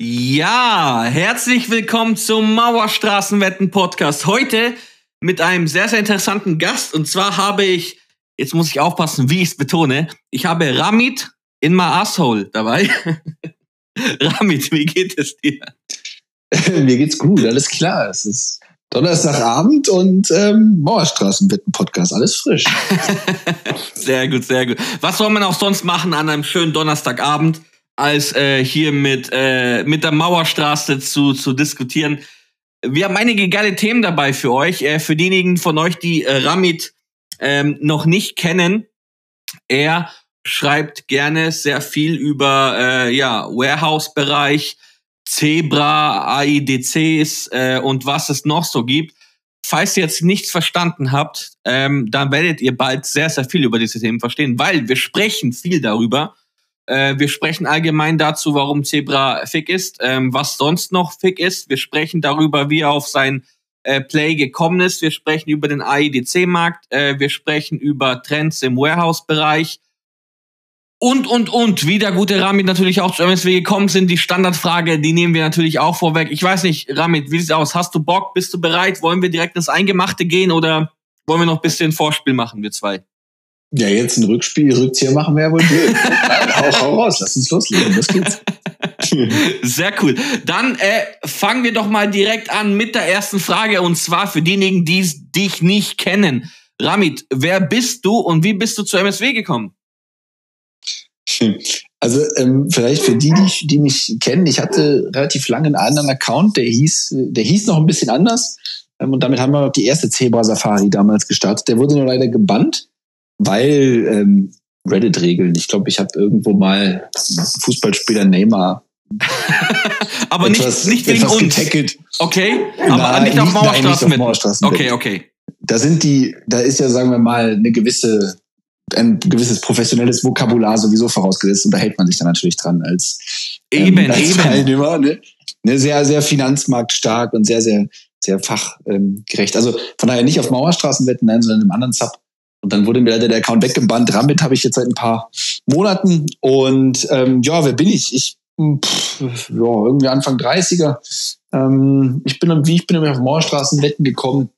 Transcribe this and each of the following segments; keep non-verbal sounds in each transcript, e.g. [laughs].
Ja, herzlich willkommen zum Mauerstraßenwetten Podcast. Heute mit einem sehr, sehr interessanten Gast. Und zwar habe ich, jetzt muss ich aufpassen, wie ich es betone, ich habe Ramit in my asshole dabei. [laughs] Ramit, wie geht es dir? [laughs] Mir geht's gut, alles klar. Es ist Donnerstagabend und ähm, Mauerstraßenwetten-Podcast, alles frisch. [laughs] sehr gut, sehr gut. Was soll man auch sonst machen an einem schönen Donnerstagabend? Als äh, hier mit, äh, mit der Mauerstraße zu, zu diskutieren. Wir haben einige geile Themen dabei für euch. Äh, für diejenigen von euch, die äh, Ramit ähm, noch nicht kennen, er schreibt gerne sehr viel über äh, ja, Warehouse-Bereich, Zebra, AIDCs äh, und was es noch so gibt. Falls ihr jetzt nichts verstanden habt, ähm, dann werdet ihr bald sehr, sehr viel über diese Themen verstehen, weil wir sprechen viel darüber. Äh, wir sprechen allgemein dazu, warum Zebra fick ist, ähm, was sonst noch fick ist. Wir sprechen darüber, wie er auf sein äh, Play gekommen ist. Wir sprechen über den AIDC-Markt. Äh, wir sprechen über Trends im Warehouse-Bereich. Und, und, und, wie der gute Ramit natürlich auch zu MSW gekommen sind, die Standardfrage, die nehmen wir natürlich auch vorweg. Ich weiß nicht, Ramit, wie sieht's aus? Hast du Bock? Bist du bereit? Wollen wir direkt ins Eingemachte gehen oder wollen wir noch ein bisschen Vorspiel machen, wir zwei? Ja, jetzt ein Rückspiel, Rückzieher machen wir ja wohl blöd. [laughs] Nein, hau, hau raus, lass uns loslegen, das geht's. [laughs] Sehr cool. Dann äh, fangen wir doch mal direkt an mit der ersten Frage und zwar für diejenigen, die dich nicht kennen. Ramit, wer bist du und wie bist du zur MSW gekommen? [laughs] Also ähm, vielleicht für die, die, die mich kennen, ich hatte relativ lange einen anderen Account, der hieß, der hieß noch ein bisschen anders. Ähm, und damit haben wir die erste Zebra Safari damals gestartet. Der wurde nur leider gebannt weil ähm, Reddit-Regeln. Ich glaube, ich habe irgendwo mal Fußballspieler Neymar [laughs] aber etwas, nicht, nicht wegen uns. Getackelt. Okay, aber nein, nicht auf Mauerstraßen. Nein, nicht auf Mauerstraßen okay, okay. Da sind die, da ist ja, sagen wir mal, eine gewisse, ein gewisses professionelles Vokabular sowieso vorausgesetzt und da hält man sich dann natürlich dran als, ähm, eben, als eben. Teilnehmer. Ne? ne? Sehr, sehr finanzmarktstark und sehr, sehr, sehr fachgerecht. Also von daher nicht auf Mauerstraßen wetten, nein, sondern im anderen Sub und dann wurde mir leider der Account weggebannt. Damit habe ich jetzt seit ein paar Monaten. Und ähm, ja, wer bin ich? Ich pff, ja, irgendwie Anfang 30er. Ähm, ich bin wie ich bin auf Moorstraßenwetten gekommen.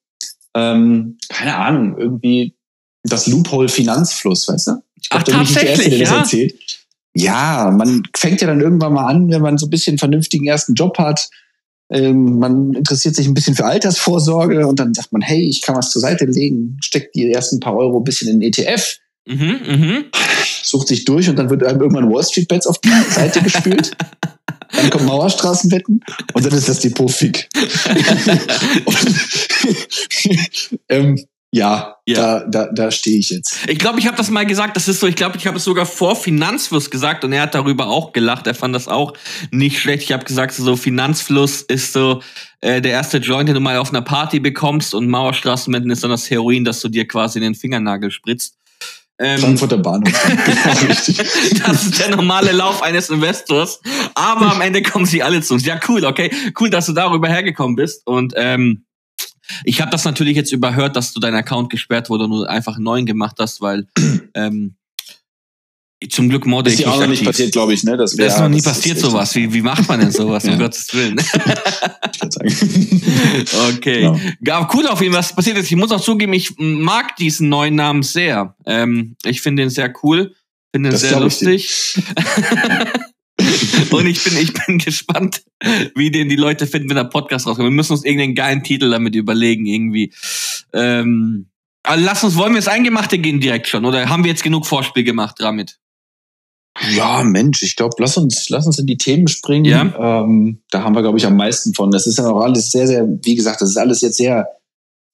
Ähm, keine Ahnung, irgendwie das Loophole Finanzfluss, weißt du? Ich Ach, glaub, tatsächlich, Erste, der ja? Das erzählt. Ja, man fängt ja dann irgendwann mal an, wenn man so ein bisschen vernünftigen ersten Job hat, ähm, man interessiert sich ein bisschen für Altersvorsorge und dann sagt man, hey, ich kann was zur Seite legen, steckt die ersten paar Euro ein bisschen in den ETF, mhm, mh. sucht sich durch und dann wird einem irgendwann Wall Street Bets auf die Seite [laughs] gespült. Dann kommen Mauerstraßenwetten und dann ist das Depot fick. [laughs] [laughs] ähm, ja, ja, da, da, da stehe ich jetzt. Ich glaube, ich habe das mal gesagt. Das ist so. Ich glaube, ich habe es sogar vor Finanzfluss gesagt und er hat darüber auch gelacht. Er fand das auch nicht schlecht. Ich habe gesagt, so Finanzfluss ist so äh, der erste Joint, den du mal auf einer Party bekommst und Mauerstraßenmitten ist dann das Heroin, das du dir quasi in den Fingernagel spritzt. Ähm, Frankfurter Bahnhof. [laughs] das ist der normale Lauf eines Investors. Aber am Ende kommen sie alle zu uns. Ja, cool, okay. Cool, dass du darüber hergekommen bist. Und ähm, ich habe das natürlich jetzt überhört, dass du dein Account gesperrt wurde und du einfach einen neuen gemacht hast, weil [clears throat] ähm, zum Glück modde ich ist ja auch noch nicht passiert, glaube ich, ne? Das, wär, das ist noch nie passiert sowas. Wie, wie macht man denn sowas, um Gottes Willen? [laughs] [laughs] okay. Genau. Ja, cool auf jeden Fall, was passiert ist. Ich muss auch zugeben, ich mag diesen neuen Namen sehr. Ähm, ich finde ihn sehr cool, finde ihn das sehr lustig. [laughs] [laughs] Und ich bin, ich bin gespannt, wie den die Leute finden, wenn der Podcast rauskommt. Wir müssen uns irgendeinen geilen Titel damit überlegen, irgendwie. Ähm, also lass uns, wollen wir ins Eingemachte gehen direkt schon? Oder haben wir jetzt genug Vorspiel gemacht damit? Ja, Mensch, ich glaube, lass uns, lass uns in die Themen springen. Ja. Ähm, da haben wir, glaube ich, am meisten von. Das ist ja auch alles sehr, sehr, wie gesagt, das ist alles jetzt sehr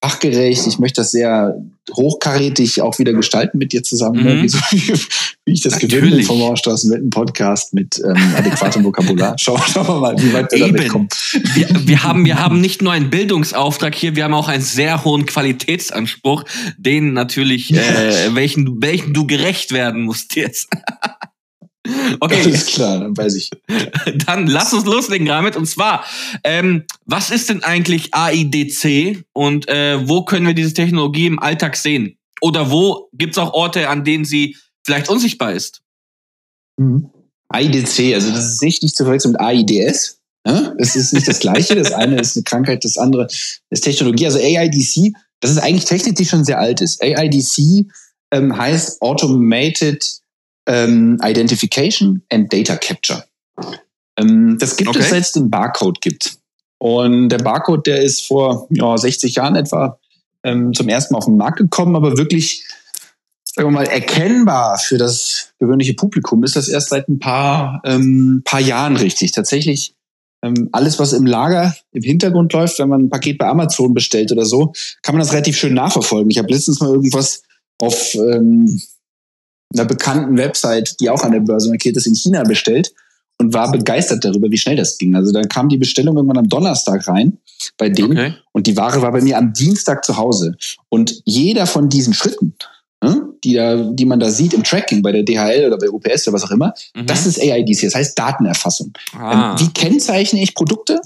fachgerecht. Ich möchte das sehr hochkarätig auch wieder gestalten mit dir zusammen, ne? mhm. wie, so, [laughs] wie, ich das gewöhnt bin vom Mauerstraßen-Wetten-Podcast mit ähm, adäquatem Vokabular. Schauen, [laughs] schauen wir mal, wie weit wir Eben. damit kommen. Wir, wir, haben, wir haben nicht nur einen Bildungsauftrag hier, wir haben auch einen sehr hohen Qualitätsanspruch, den natürlich, äh, welchen, welchen du gerecht werden musst jetzt. Okay. Alles klar, dann weiß ich. [laughs] Dann lass uns loslegen damit. Und zwar, ähm, was ist denn eigentlich AIDC und äh, wo können wir diese Technologie im Alltag sehen? Oder wo gibt es auch Orte, an denen sie vielleicht unsichtbar ist? Mhm. AIDC, also das ist nicht, nicht zu verwechseln mit AIDS. Ja? Es ist nicht das Gleiche. Das eine ist eine Krankheit, das andere ist Technologie. Also AIDC, das ist eigentlich Technik, die schon sehr alt ist. AIDC ähm, heißt Automated ähm, Identification and Data Capture. Ähm, das gibt okay. es, seit es den Barcode gibt. Und der Barcode, der ist vor ja, 60 Jahren etwa ähm, zum ersten Mal auf den Markt gekommen, aber wirklich, sagen wir mal, erkennbar für das gewöhnliche Publikum ist das erst seit ein paar, ähm, paar Jahren richtig. Tatsächlich ähm, alles, was im Lager im Hintergrund läuft, wenn man ein Paket bei Amazon bestellt oder so, kann man das relativ schön nachverfolgen. Ich habe letztens mal irgendwas auf ähm, einer bekannten Website, die auch an der Börse markiert ist, in China bestellt und war begeistert darüber, wie schnell das ging. Also da kam die Bestellung irgendwann am Donnerstag rein bei denen okay. und die Ware war bei mir am Dienstag zu Hause. Und jeder von diesen Schritten, ne, die, da, die man da sieht im Tracking bei der DHL oder bei UPS oder was auch immer, mhm. das ist AIDC, das heißt Datenerfassung. Ah. Ähm, wie kennzeichne ich Produkte?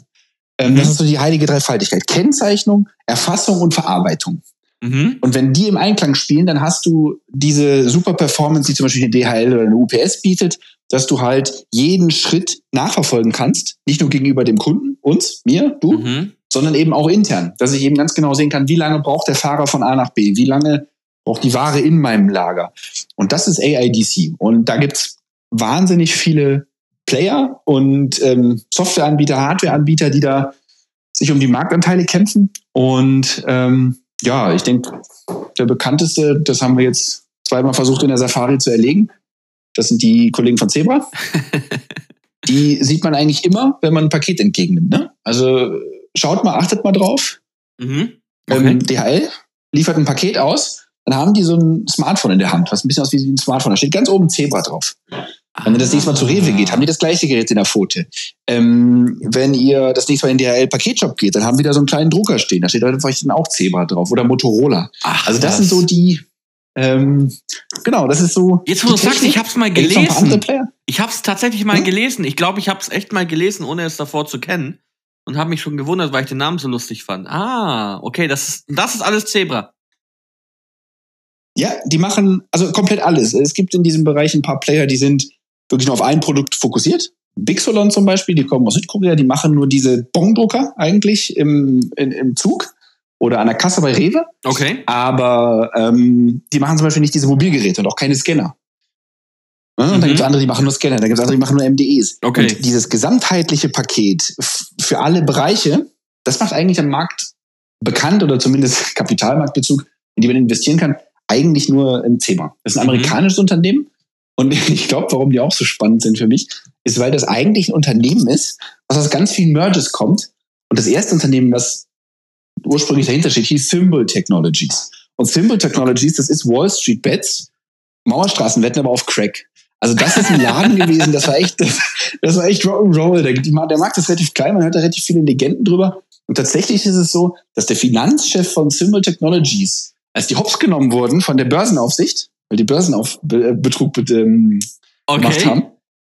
Ähm, mhm. Das ist so die heilige Dreifaltigkeit. Kennzeichnung, Erfassung und Verarbeitung. Mhm. Und wenn die im Einklang spielen, dann hast du diese super Performance, die zum Beispiel eine DHL oder eine UPS bietet, dass du halt jeden Schritt nachverfolgen kannst. Nicht nur gegenüber dem Kunden, uns, mir, du, mhm. sondern eben auch intern. Dass ich eben ganz genau sehen kann, wie lange braucht der Fahrer von A nach B, wie lange braucht die Ware in meinem Lager. Und das ist AIDC. Und da gibt's wahnsinnig viele Player und ähm, Softwareanbieter, Hardwareanbieter, die da sich um die Marktanteile kämpfen. Und ähm, ja, ich denke, der bekannteste, das haben wir jetzt zweimal versucht in der Safari zu erlegen. Das sind die Kollegen von Zebra. [laughs] die sieht man eigentlich immer, wenn man ein Paket entgegennimmt. Ne? Also schaut mal, achtet mal drauf. Mhm. Ähm, okay. Ähm, DHL liefert ein Paket aus, dann haben die so ein Smartphone in der Hand, was ein bisschen aus wie ein Smartphone. Da steht ganz oben Zebra drauf. Wenn ihr das nächste Mal zu Rewe geht, haben die das gleiche Gerät in der Pfote. Ähm, wenn ihr das nächste Mal in den DHL-Paketshop geht, dann haben die da so einen kleinen Drucker stehen. Da steht vielleicht dann auch Zebra drauf oder Motorola. Ach, also das was. sind so die, ähm, genau, das ist so. Jetzt, wo du sagst, ich hab's mal gelesen. Ich hab's tatsächlich mal hm? gelesen. Ich glaube, ich hab's echt mal gelesen, ohne es davor zu kennen. Und habe mich schon gewundert, weil ich den Namen so lustig fand. Ah, okay, das ist, das ist alles Zebra. Ja, die machen also komplett alles. Es gibt in diesem Bereich ein paar Player, die sind wirklich nur auf ein Produkt fokussiert. Bixolon zum Beispiel, die kommen aus Südkorea, die machen nur diese Bongdrucker eigentlich im, in, im Zug oder an der Kasse bei Rewe. Okay. Aber ähm, die machen zum Beispiel nicht diese Mobilgeräte und auch keine Scanner. Ja, und mhm. dann gibt es andere, die machen nur Scanner, dann gibt es andere, die machen nur MDEs. Okay. Und dieses gesamtheitliche Paket für alle Bereiche, das macht eigentlich am Markt bekannt oder zumindest [laughs] Kapitalmarktbezug, in die man investieren kann, eigentlich nur im Zebra. Das ist ein mhm. amerikanisches mhm. Unternehmen und [laughs] ich glaube, warum die auch so spannend sind für mich, ist, weil das eigentlich ein Unternehmen ist, was aus ganz vielen Merges kommt. Und das erste Unternehmen, das ursprünglich dahinter steht, hieß Symbol Technologies. Und Symbol Technologies, das ist Wall Street Bets, Mauerstraßenwetten, aber auf Crack. Also das ist ein Laden [laughs] gewesen, das war echt, das, das war echt Rock'n'Roll. Der, der Markt ist relativ klein, man hört da relativ viele Legenden drüber. Und tatsächlich ist es so, dass der Finanzchef von Symbol Technologies, als die Hops genommen wurden von der Börsenaufsicht, weil die Börsenaufbetrug ähm, okay. gemacht haben,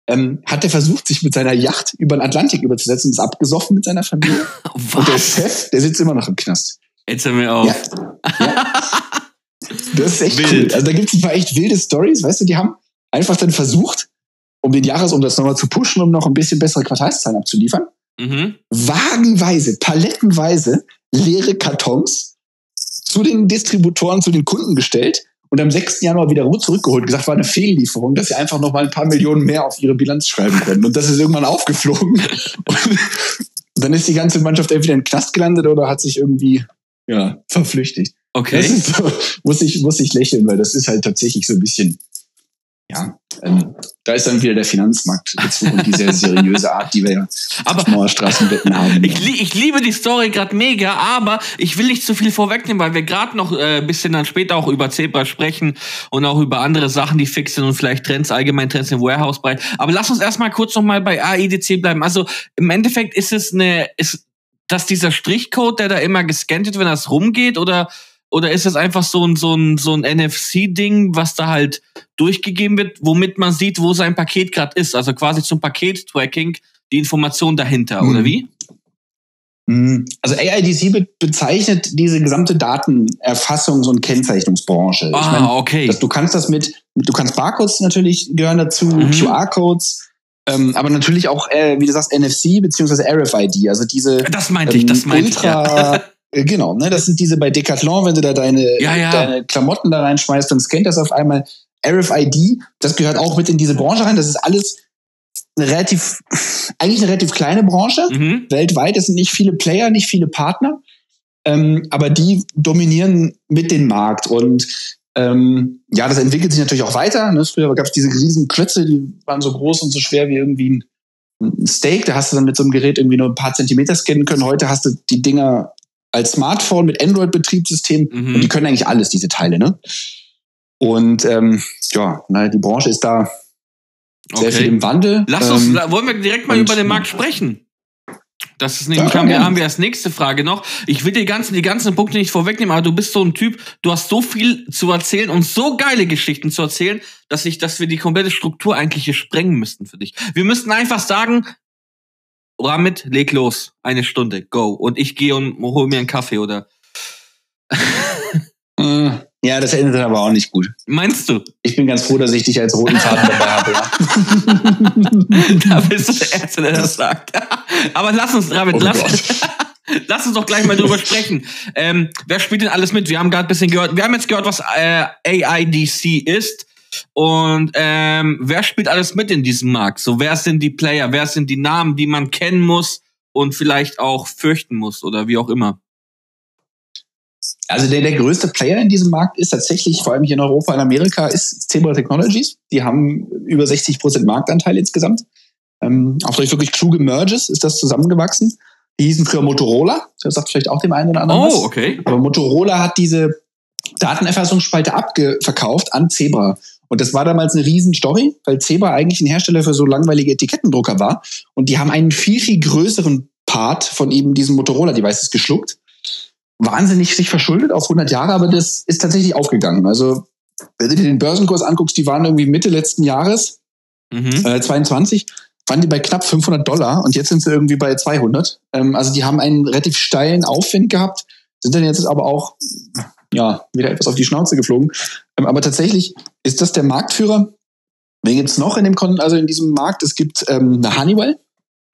ähm, hat er versucht, sich mit seiner Yacht über den Atlantik überzusetzen und ist abgesoffen mit seiner Familie. [laughs] Was? Und der Chef, der sitzt immer noch im Knast. Jetzt hör mir auf. Ja. ja. Das ist echt Wild. cool. Also da gibt es ein paar echt wilde Stories, weißt du, die haben einfach dann versucht, um den Jahresumsatz nochmal zu pushen, um noch ein bisschen bessere Quartalszahlen abzuliefern. Mhm. Wagenweise, palettenweise leere Kartons zu den Distributoren, zu den Kunden gestellt und am 6. Januar wieder zurückgeholt, gesagt, war eine Fehllieferung, dass sie einfach noch mal ein paar Millionen mehr auf ihre Bilanz schreiben können. Und das ist irgendwann aufgeflogen. Und dann ist die ganze Mannschaft entweder in den Knast gelandet oder hat sich irgendwie ja, verflüchtigt. Okay. So, muss ich, muss ich lächeln, weil das ist halt tatsächlich so ein bisschen ja, ähm, da ist dann wieder der Finanzmarkt und die sehr seriöse Art, die wir ja aber, Mauerstraßenbetten haben. [laughs] Ich, ich liebe die Story gerade mega, aber ich will nicht zu viel vorwegnehmen, weil wir gerade noch äh, ein bisschen dann später auch über Zebra sprechen und auch über andere Sachen, die fix sind und vielleicht Trends, allgemein Trends im Warehouse-Bereich. Aber lass uns erstmal kurz nochmal bei AIDC bleiben. Also im Endeffekt ist es eine, ist das dieser Strichcode, der da immer gescannt wird, wenn das rumgeht, oder oder ist es einfach so ein, so ein, so ein NFC-Ding, was da halt durchgegeben wird, womit man sieht, wo sein Paket gerade ist? Also quasi zum Paket-Tracking die Information dahinter, mhm. oder wie? Mhm. Also AIDC be bezeichnet diese gesamte Datenerfassungs- und Kennzeichnungsbranche. Ah, ich mein, okay. Dass du kannst das mit, du kannst Barcodes natürlich gehören dazu, mhm. QR-Codes, Ähm, aber natürlich auch, äh, wie du sagst, NFC beziehungsweise RFID, also diese Das meinte ich, das ähm, meinte ich. Ja. [laughs] äh, genau, ne, das sind diese bei Decathlon, wenn du da deine, Ja, ja. deine Klamotten da reinschmeißt, dann scannt das auf einmal RFID, das gehört auch mit in diese Branche rein, das ist alles eine relativ, [laughs] eigentlich eine relativ kleine Branche, Mhm. weltweit, es sind nicht viele Player, nicht viele Partner, ähm, aber die dominieren mit den Markt und ähm, ja, das entwickelt sich natürlich auch weiter. Ne? Früher gab es diese riesen Klötze, die waren so groß und so schwer wie irgendwie ein, ein Steak. Da hast du dann mit so einem Gerät irgendwie nur ein paar Zentimeter scannen können. Heute hast du die Dinger als Smartphone mit Android-Betriebssystem und die Mhm. können eigentlich alles, diese Teile. Ne? Und ähm, ja, na, die Branche ist da sehr viel Okay. im Wandel. Lass uns, Ähm, wollen wir direkt mal über den Markt sprechen? Das ist nämlich, haben, wir, haben wir als nächste Frage noch. Ich will die ganzen, die ganzen Punkte nicht vorwegnehmen, aber du bist so ein Typ, du hast so viel zu erzählen und so geile Geschichten zu erzählen, dass ich, dass wir die komplette Struktur eigentlich hier sprengen müssten für dich. Wir müssten einfach sagen, Ramit, leg los. Eine Stunde, go. Und ich gehe und hol mir einen Kaffee oder. [laughs] äh, ja, das endet dann aber auch nicht gut. Meinst du? Ich bin ganz froh, dass ich dich als roten Faden dabei habe. Ja. [laughs] da bist du der Erste, der das sagt. [laughs] Aber lass uns, Ramit, Oh lass, Gott. lass uns doch gleich mal drüber sprechen. Ähm, wer spielt denn alles mit? Wir haben gerade ein bisschen gehört, wir haben jetzt gehört, was äh, AIDC ist. Und ähm, wer spielt alles mit in diesem Markt? So, wer sind die Player? Wer sind die Namen, die man kennen muss und vielleicht auch fürchten muss oder wie auch immer? Also der, der größte Player in diesem Markt ist tatsächlich, vor allem hier in Europa und Amerika, ist Zebra Technologies. Die haben über 60 Prozent Marktanteil insgesamt. Ähm, auch durch wirklich kluge Merges ist das zusammengewachsen. Die hießen früher Motorola. Das sagt vielleicht auch dem einen oder anderen was. Oh, okay. Aber Motorola hat diese Datenerfassungsspalte abverkauft an Zebra. Und das war damals eine Riesenstory, weil Zebra eigentlich ein Hersteller für so langweilige Etikettendrucker war. Und die haben einen viel, viel größeren Part von eben diesen Motorola-Devices geschluckt. Wahnsinnig sich verschuldet auf 100 Jahre, aber das ist tatsächlich aufgegangen. Also, wenn du dir den Börsenkurs anguckst, die waren irgendwie Mitte letzten Jahres, Mhm. äh, 22, waren die bei knapp 500 Dollar und jetzt sind sie irgendwie bei 200. Ähm, also die haben einen relativ steilen Aufwind gehabt, sind dann jetzt aber auch ja wieder etwas auf die Schnauze geflogen. Ähm, aber tatsächlich ist das der Marktführer. Wen gibt's noch in dem Kon also in diesem Markt? Es gibt ähm, eine Honeywell.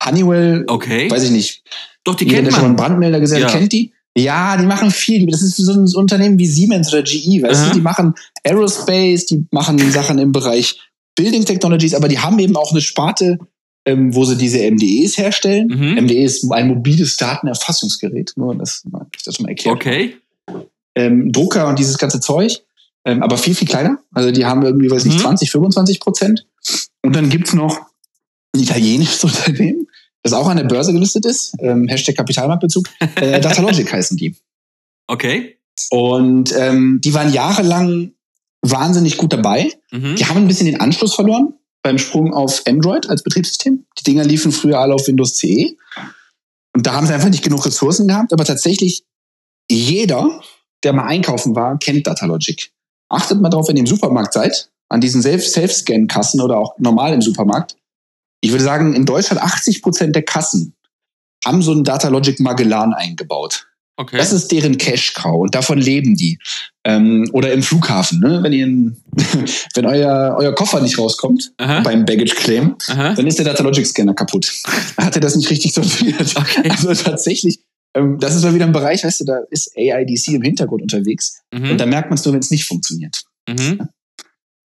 Honeywell, Okay. weiß ich nicht. Doch, die Jeder, kennt der schon einen man. Brandmelder gesehen Ja. kennt die. Ja, die machen viel. Das ist so ein Unternehmen wie Siemens oder GE, weißt Aha. du? Die machen Aerospace, die machen Sachen im Bereich Building Technologies, aber die haben eben auch eine Sparte, ähm, wo sie diese MDEs herstellen. Mhm. MDE ist ein mobiles Datenerfassungsgerät, nur das, ich das mal erklärt. Okay. Ähm, Drucker und dieses ganze Zeug, ähm, aber viel, viel kleiner. Also die haben irgendwie, weiß ich, Mhm. 20, 25 Prozent. Und dann gibt's noch ein italienisches [laughs] Unternehmen, das auch an der Börse gelistet ist, ähm, Hashtag Kapitalmarktbezug. Äh, [laughs] Datalogic heißen die. Okay. Und ähm, die waren jahrelang wahnsinnig gut dabei. Mhm. Die haben ein bisschen den Anschluss verloren beim Sprung auf Android als Betriebssystem. Die Dinger liefen früher alle auf Windows CE. Und da haben sie einfach nicht genug Ressourcen gehabt. Aber tatsächlich jeder, der mal einkaufen war, kennt Datalogic. Achtet mal drauf, wenn ihr im Supermarkt seid, an diesen Self- Self-Scan-Kassen oder auch normal im Supermarkt. Ich würde sagen, in Deutschland 80 Prozent der Kassen haben so einen Datalogic Magellan eingebaut. Okay. Das ist deren Cash-Cow und davon leben die. Ähm, oder im Flughafen, ne? wenn, ihr, [laughs] wenn euer, euer Koffer nicht rauskommt Aha. beim Baggage-Claim, dann ist der Datalogic-Scanner kaputt. [laughs] Hat er das nicht richtig sortiert. Okay. Also tatsächlich, ähm, das ist mal wieder ein Bereich, weißt du, da ist AIDC im Hintergrund unterwegs und Mhm. da merkt man es nur, wenn es nicht funktioniert. Mhm.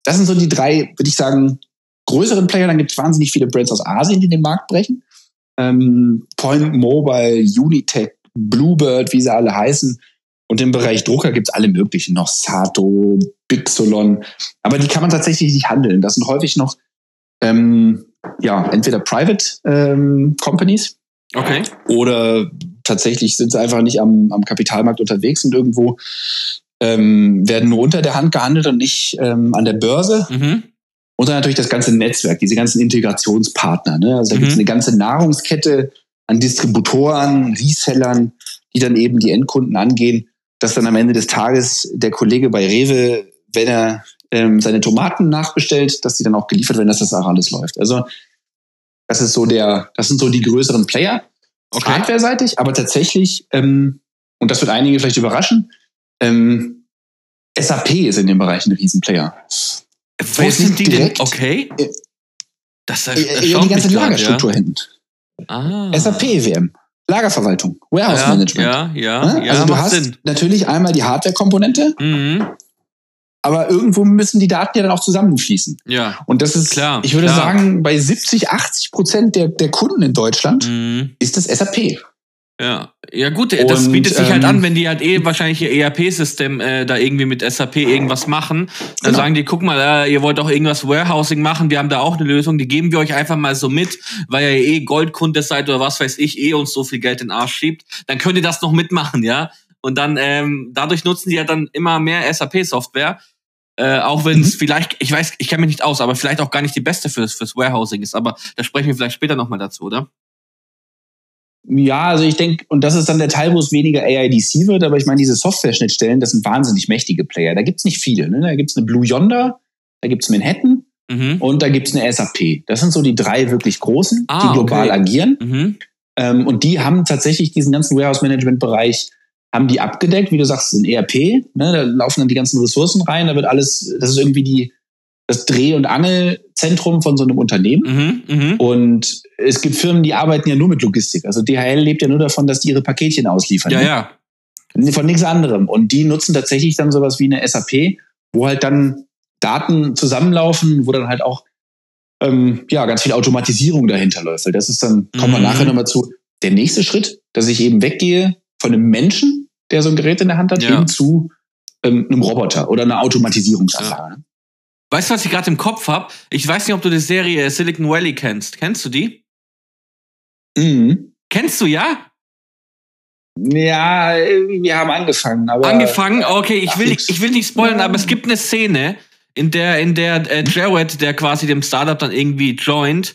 Das sind so die drei, würde ich sagen, größeren Player. Dann gibt es wahnsinnig viele Brands aus Asien, die den Markt brechen. Ähm, Point Mobile, Unitech, Bluebird, wie sie alle heißen. Und im Bereich Drucker gibt es alle möglichen noch. Sato, Bixolon. Aber die kann man tatsächlich nicht handeln. Das sind häufig noch ähm, ja, entweder Private ähm, Companies Okay. oder tatsächlich sind sie einfach nicht am, am Kapitalmarkt unterwegs und irgendwo ähm, werden nur unter der Hand gehandelt und nicht ähm, an der Börse. Mhm. Und dann natürlich das ganze Netzwerk, diese ganzen Integrationspartner. Ne? Also da Mhm. gibt es eine ganze Nahrungskette an Distributoren, Resellern, die dann eben die Endkunden angehen, dass dann am Ende des Tages der Kollege bei Rewe, wenn er ähm, seine Tomaten nachbestellt, dass die dann auch geliefert werden, dass das auch alles läuft. Also das ist so der, das sind so die größeren Player, Okay. hardware-seitig, aber tatsächlich, ähm, und das wird einige vielleicht überraschen, ähm, SAP ist in dem Bereich ein Riesenplayer. Wo sind die denn? direkt- Okay. Das ist eher die ganze Lagerstruktur ja. hinten. Ah. SAP EWM. Lagerverwaltung, Warehouse ja, Management. Ja, ja, ja. Also du hast Sinn. natürlich einmal die Hardware-Komponente, mhm. Aber irgendwo müssen die Daten ja dann auch zusammenfließen. Ja. Und das ist, klar, ich würde klar. sagen, bei 70, 80 Prozent der, der Kunden in Deutschland Mhm. ist das SAP. Ja, ja gut, das Und, bietet sich halt ähm, an, wenn die halt eh wahrscheinlich ihr ERP-System äh, da irgendwie mit SAP irgendwas machen. Dann Genau. sagen die, guck mal, äh, ihr wollt auch irgendwas Warehousing machen, wir haben da auch eine Lösung, die geben wir euch einfach mal so mit, weil ihr eh Goldkunde seid oder was weiß ich, eh uns so viel Geld in den Arsch schiebt. Dann könnt ihr das noch mitmachen, ja. Und dann ähm, dadurch nutzen die ja dann immer mehr SAP-Software. Äh, auch wenn es Mhm. vielleicht, ich weiß, ich kenne mich nicht aus, aber vielleicht auch gar nicht die beste fürs, fürs Warehousing ist. Aber da sprechen wir vielleicht später nochmal dazu, oder? Ja, also ich denke, und das ist dann der Teil, wo es weniger AIDC wird, aber ich meine, diese Software-Schnittstellen, das sind wahnsinnig mächtige Player. Da gibt's nicht viele. Ne? Da gibt's eine Blue Yonder, da gibt's Manhattan Mhm. und da gibt's eine SAP. Das sind so die drei wirklich großen, Ah, die global okay. agieren. Mhm. Ähm, und die haben tatsächlich diesen ganzen Warehouse-Management-Bereich haben die abgedeckt, wie du sagst, ein ERP, ne, da laufen dann die ganzen Ressourcen rein, da wird alles, das ist irgendwie die, das Dreh- und Angelzentrum von so einem Unternehmen. Mhm. Mhm. Und es gibt Firmen, die arbeiten ja nur mit Logistik. Also DHL lebt ja nur davon, dass die ihre Paketchen ausliefern. Ja, ne? ja. Von nichts anderem. Und die nutzen tatsächlich dann sowas wie eine SAP, wo halt dann Daten zusammenlaufen, wo dann halt auch ähm, ja, ganz viel Automatisierung dahinter läuft. Weil das ist dann, kommen wir Mhm. nachher nochmal zu, der nächste Schritt, dass ich eben weggehe von einem Menschen, der so ein Gerät in der Hand hat, Ja. hin zu ähm, einem Roboter oder einer Automatisierungsanlage. ne? Weißt du, was ich gerade im Kopf habe? Ich weiß nicht, ob du die Serie Silicon Valley kennst. Kennst du die? Mhm. Kennst du ja? Ja, wir haben angefangen, aber. Angefangen? Okay, ich will, ich will nicht spoilern, Ja. aber es gibt eine Szene, in der, in der äh, Jared, der quasi dem Startup dann irgendwie joint,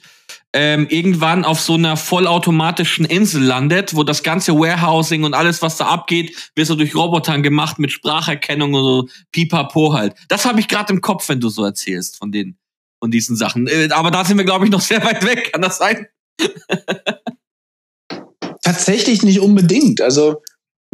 ähm, irgendwann auf so einer vollautomatischen Insel landet, wo das ganze Warehousing und alles, was da abgeht, wird so durch Robotern gemacht mit Spracherkennung und so pipapo halt. Das habe ich gerade im Kopf, wenn du so erzählst von den von diesen Sachen. Äh, aber da sind wir, glaube ich, noch sehr weit weg. Kann das sein? [laughs] Tatsächlich nicht unbedingt. Also,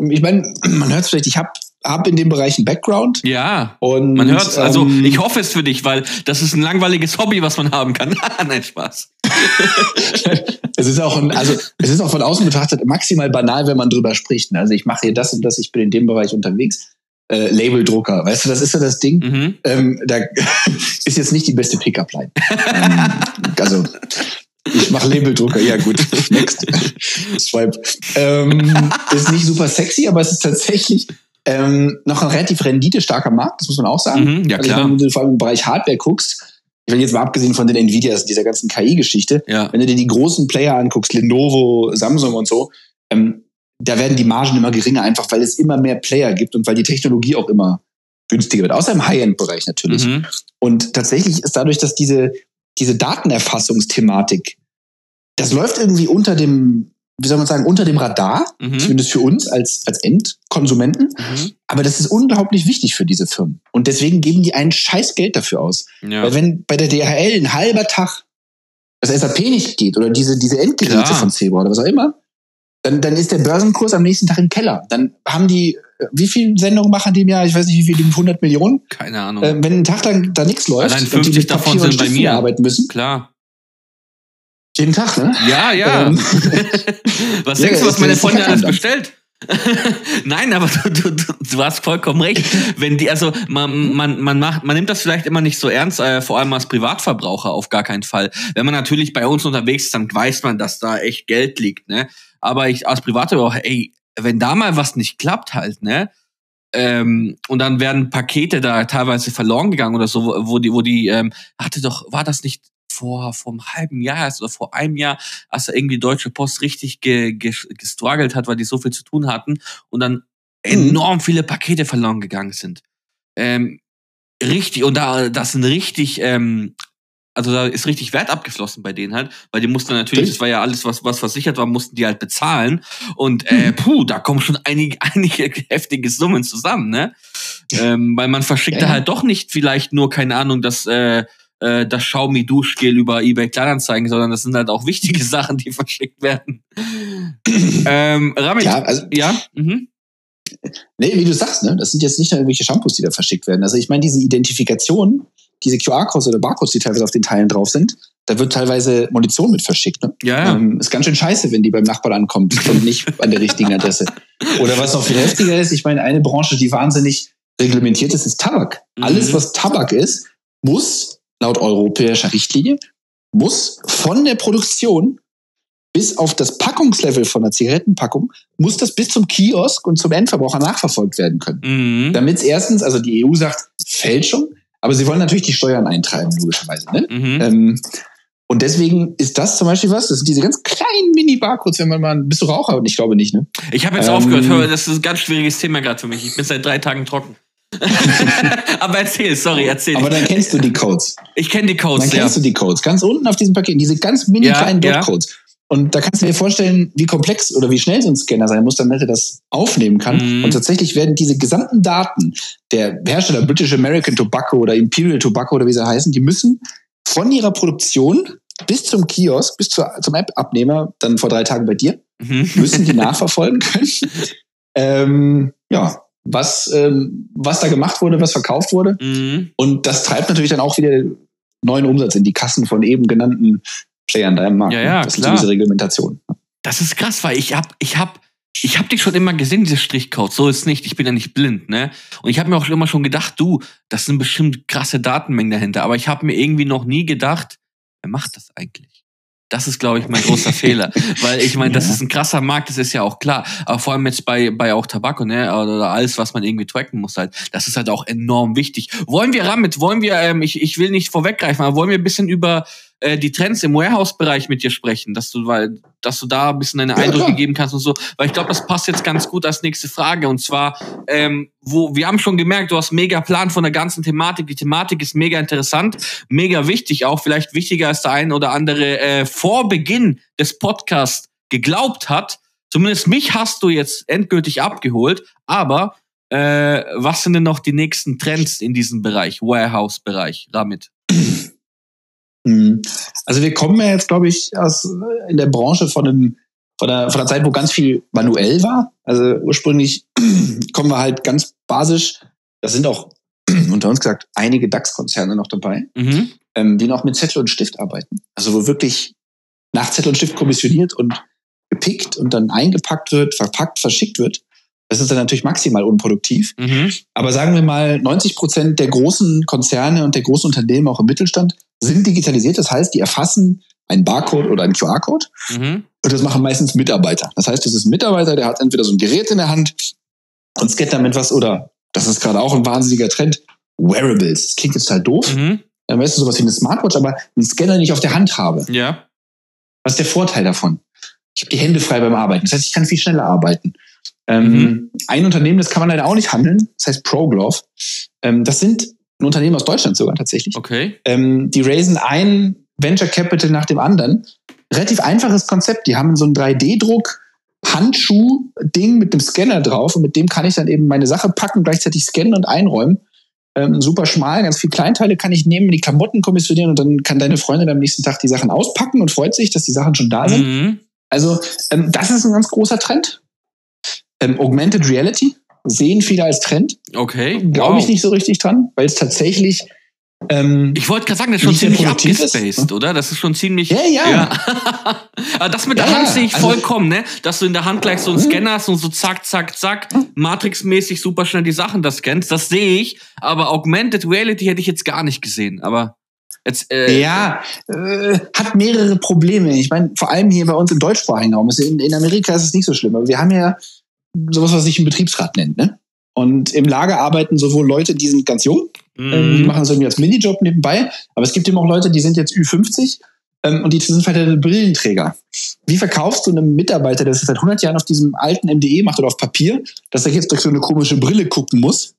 ich meine, man hört es vielleicht, ich habe hab in dem Bereich einen Background. Ja. Und, Man hört's, also ähm, ich hoffe es für dich, weil das ist ein langweiliges Hobby, was man haben kann. [laughs] Nein, Spaß. [laughs] es ist auch ein, also es ist auch von außen betrachtet maximal banal, wenn man drüber spricht. ne? Also ich mache hier das und das, ich bin in dem Bereich unterwegs. Äh, Labeldrucker, weißt du, das ist ja das Ding. Mhm. Ähm, da [laughs] ist jetzt nicht die beste Pickup-Line. ähm, also ich mache Labeldrucker, ja gut, [laughs] next. Swipe. Ähm, ist nicht super sexy, aber es ist tatsächlich ähm, noch ein relativ renditestarker Markt, das muss man auch sagen. Mhm, ja, also klar. wenn du vor allem im Bereich Hardware guckst, ich will jetzt mal abgesehen von den Nvidias, dieser ganzen KI-Geschichte, Ja. wenn du dir die großen Player anguckst, Lenovo, Samsung und so, ähm, da werden die Margen immer geringer, einfach weil es immer mehr Player gibt und weil die Technologie auch immer günstiger wird, außer im High-End-Bereich natürlich. Mhm. Und tatsächlich ist dadurch, dass diese, diese Datenerfassungsthematik, das läuft irgendwie unter dem, wie soll man sagen, unter dem Radar, Mhm. zumindest für uns als, als Endkonsumenten. Mhm. Aber das ist unglaublich wichtig für diese Firmen. Und deswegen geben die ein scheiß Geld dafür aus. Ja. Weil wenn bei der DHL ein halber Tag das SAP nicht geht oder diese, diese Endgeräte Klar. von Zebra oder was auch immer, dann, dann ist der Börsenkurs am nächsten Tag im Keller. Dann haben die, äh, wie viele Sendungen machen die im Jahr? Ich weiß nicht, wie viele, 100 Millionen? Keine Ahnung. Ähm, wenn ein Tag lang da nichts läuft Allein und die 50 mit davon Papier und sind bei Stiften mir. arbeiten müssen, Klar. Jeden Tag, ne? Ja, ja. Ähm. [laughs] was Ja, denkst du, was meine Freundin alles bestellt? [laughs] Nein, aber du, du, du, du hast vollkommen recht. Wenn die, also man, man, man macht, man nimmt das vielleicht immer nicht so ernst, äh, vor allem als Privatverbraucher auf gar keinen Fall. Wenn man natürlich bei uns unterwegs ist, dann weiß man, dass da echt Geld liegt, ne? Aber ich als Privatverbraucher, ey, wenn da mal was nicht klappt halt, ne? Ähm, und dann werden Pakete da teilweise verloren gegangen oder so, wo wo die, wo die, ähm, hatte doch, war das nicht vor, vor einem halben Jahr erst oder vor einem Jahr, als da irgendwie Deutsche Post richtig ge, ge, gestruggelt hat, weil die so viel zu tun hatten und dann enorm viele Pakete verloren gegangen sind. Ähm, richtig, und da, das sind richtig, ähm, also da ist richtig Wert abgeflossen bei denen halt, weil die mussten natürlich, das war ja alles, was, was versichert war, mussten die halt bezahlen. Und äh, puh, da kommen schon einige, [laughs] einige heftige Summen zusammen, ne? Ähm, weil man verschickt Ja, da halt doch nicht vielleicht nur, keine Ahnung, das, äh, äh, das Xiaomi Duschgel über eBay Kleinanzeigen, sondern das sind halt auch wichtige [laughs] Sachen, die verschickt werden. [clears throat] ähm, Ramit, Ja, also ja, mhm. Nee, wie du sagst, ne? Das sind jetzt nicht nur irgendwelche Shampoos, die da verschickt werden. Also ich meine, diese Identifikation, diese QR-Codes oder Barcodes, die teilweise auf den Teilen drauf sind, da wird teilweise Munition mit verschickt. Ne? Ja, ja. Ähm, ist ganz schön scheiße, wenn die beim Nachbarn ankommt und nicht an der richtigen Adresse. Oder was noch viel heftiger ist, ich meine, eine Branche, die wahnsinnig reglementiert ist, ist Tabak. Mhm. Alles, was Tabak ist, muss laut europäischer Richtlinie, muss von der Produktion bis auf das Packungslevel von der Zigarettenpackung, muss das bis zum Kiosk und zum Endverbraucher nachverfolgt werden können. Mhm. Damit es erstens, also die EU sagt Fälschung, aber sie wollen natürlich die Steuern eintreiben, logischerweise. Ne? Mhm. Ähm, und deswegen ist das zum Beispiel was, das sind diese ganz kleinen Mini-Barcodes, wenn man mal, bist du Raucher? Ich glaube nicht, ne? Ich habe jetzt Ähm, aufgehört, hör, das ist ein ganz schwieriges Thema gerade für mich. Ich bin seit drei Tagen trocken. [laughs] Aber erzähl, sorry, erzähl. Aber dann kennst du die Codes. ich kenne die Dann Codes, ja. kennst du die Codes. Ganz unten auf diesem Paket, diese ganz mini Ja, kleinen ja. Dot-Codes. Und da kannst du dir vorstellen, wie komplex oder wie schnell so ein Scanner sein muss, damit er das aufnehmen kann. Mhm. Und tatsächlich werden diese gesamten Daten der Hersteller British American Tobacco oder Imperial Tobacco oder wie sie heißen, die müssen von ihrer Produktion bis zum Kiosk, bis zur, zum App-Abnehmer, dann vor drei Tagen bei dir, Mhm. müssen die [laughs] nachverfolgen können. ähm, ja, was, ähm, was da gemacht wurde, was verkauft wurde. Mhm. Und das treibt natürlich dann auch wieder neuen Umsatz in die Kassen von eben genannten Playern da im Markt. Ja, ja, das klar. ist diese Reglementation. Das ist krass, weil ich hab, ich hab, ich hab dich schon immer gesehen, diese Strichcodes. So ist nicht. Ich bin ja nicht blind, ne? Und ich habe mir auch immer schon gedacht, du, das sind bestimmt krasse Datenmengen dahinter. Aber ich habe mir irgendwie noch nie gedacht, wer macht das eigentlich? Das ist, glaube ich, mein großer [laughs] Fehler. Weil ich meine, das Ja. ist ein krasser Markt, das ist ja auch klar. Aber vor allem jetzt bei, bei auch Tabak ne, oder alles, was man irgendwie tracken muss halt, das ist halt auch enorm wichtig. Wollen wir damit, wollen wir, ähm, ich, ich will nicht vorweggreifen, aber wollen wir ein bisschen über äh, die Trends im Warehouse-Bereich mit dir sprechen, dass du, weil, dass du da ein bisschen deine Eindrücke geben kannst und so. Weil ich glaube, das passt jetzt ganz gut als nächste Frage. Und zwar, ähm, wo wir haben schon gemerkt, du hast mega Plan von der ganzen Thematik. Die Thematik ist mega interessant, mega wichtig, auch vielleicht wichtiger als der ein oder andere äh, vor Beginn des Podcasts geglaubt hat. Zumindest mich hast du jetzt endgültig abgeholt. Aber äh, was sind denn noch die nächsten Trends in diesem Bereich, Warehouse-Bereich, damit? Mhm. Also wir kommen ja jetzt, glaube ich, aus in der Branche von, einem, von, der, von der Zeit, wo ganz viel manuell war. Also ursprünglich [clears throat] kommen wir halt ganz basisch, das sind auch [clears throat] unter uns gesagt einige DAX-Konzerne noch dabei, Mhm. ähm, die noch mit Zettel und Stift arbeiten. Also wo wirklich nach Zettel und Stift kommissioniert und gepickt und dann eingepackt wird, verpackt, verschickt wird. Das ist dann natürlich maximal unproduktiv. Mhm. Aber sagen wir mal, 90 Prozent der großen Konzerne und der großen Unternehmen, auch im Mittelstand, sind digitalisiert. Das heißt, die erfassen einen Barcode oder einen QR-Code Mhm. und das machen meistens Mitarbeiter. Das heißt, das ist ein Mitarbeiter, der hat entweder so ein Gerät in der Hand und scannt damit was oder, das ist gerade auch ein wahnsinniger Trend, Wearables. Das klingt jetzt halt doof. Mhm. Dann weißt du sowas wie eine Smartwatch, aber einen Scanner den ich auf der Hand habe. Ja. Was ist der Vorteil davon? Ich habe die Hände frei beim Arbeiten. Das heißt, ich kann viel schneller arbeiten. Ähm, Mhm. Ein Unternehmen, das kann man leider auch nicht handeln, das heißt ProGlove. Ähm, das sind ein Unternehmen aus Deutschland sogar tatsächlich. Okay. Ähm, die raisen ein Venture Capital nach dem anderen. Relativ einfaches Konzept. Die haben so einen 3D-Druck, Handschuh-Ding mit einem Scanner drauf und mit dem kann ich dann eben meine Sache packen, gleichzeitig scannen und einräumen. Ähm, super schmal, ganz viel Kleinteile kann ich nehmen, die Klamotten kommissionieren und dann kann deine Freundin am nächsten Tag die Sachen auspacken und freut sich, dass die Sachen schon da sind. Mhm. Also ähm, das ist ein ganz großer Trend. Ähm, Augmented Reality sehen viele als Trend. Okay. Glaube wow. ich nicht so richtig dran, weil es tatsächlich ähm, Ich wollte gerade sagen, das ist schon ziemlich produktiv ist, abgespaced, oder? Das ist schon ziemlich. Ja, ja. [laughs] Aber das mit der Ja, Hand ja. sehe ich Also- vollkommen, ne? Dass du in der Hand gleich so einen Mhm. Scanner hast und so zack, zack, zack, Matrix-mäßig super schnell die Sachen das scannst. Das sehe ich. Aber Augmented Reality hätte ich jetzt gar nicht gesehen. Aber jetzt, äh, ja, äh, hat mehrere Probleme. Ich meine, vor allem hier bei uns im deutschsprachigen Raum. Es- In, in Amerika ist es nicht so schlimm, aber wir haben ja sowas, was sich ein Betriebsrat nennt, ne? Und im Lager arbeiten sowohl Leute, die sind ganz jung, ähm, die mhm. machen das irgendwie als Minijob nebenbei, aber es gibt eben auch Leute, die sind jetzt Ü50 ähm, und die sind halt Brillenträger. Wie verkaufst du einem Mitarbeiter, der das seit 100 Jahren auf diesem alten MDE macht oder auf Papier, dass er jetzt durch so eine komische Brille gucken muss,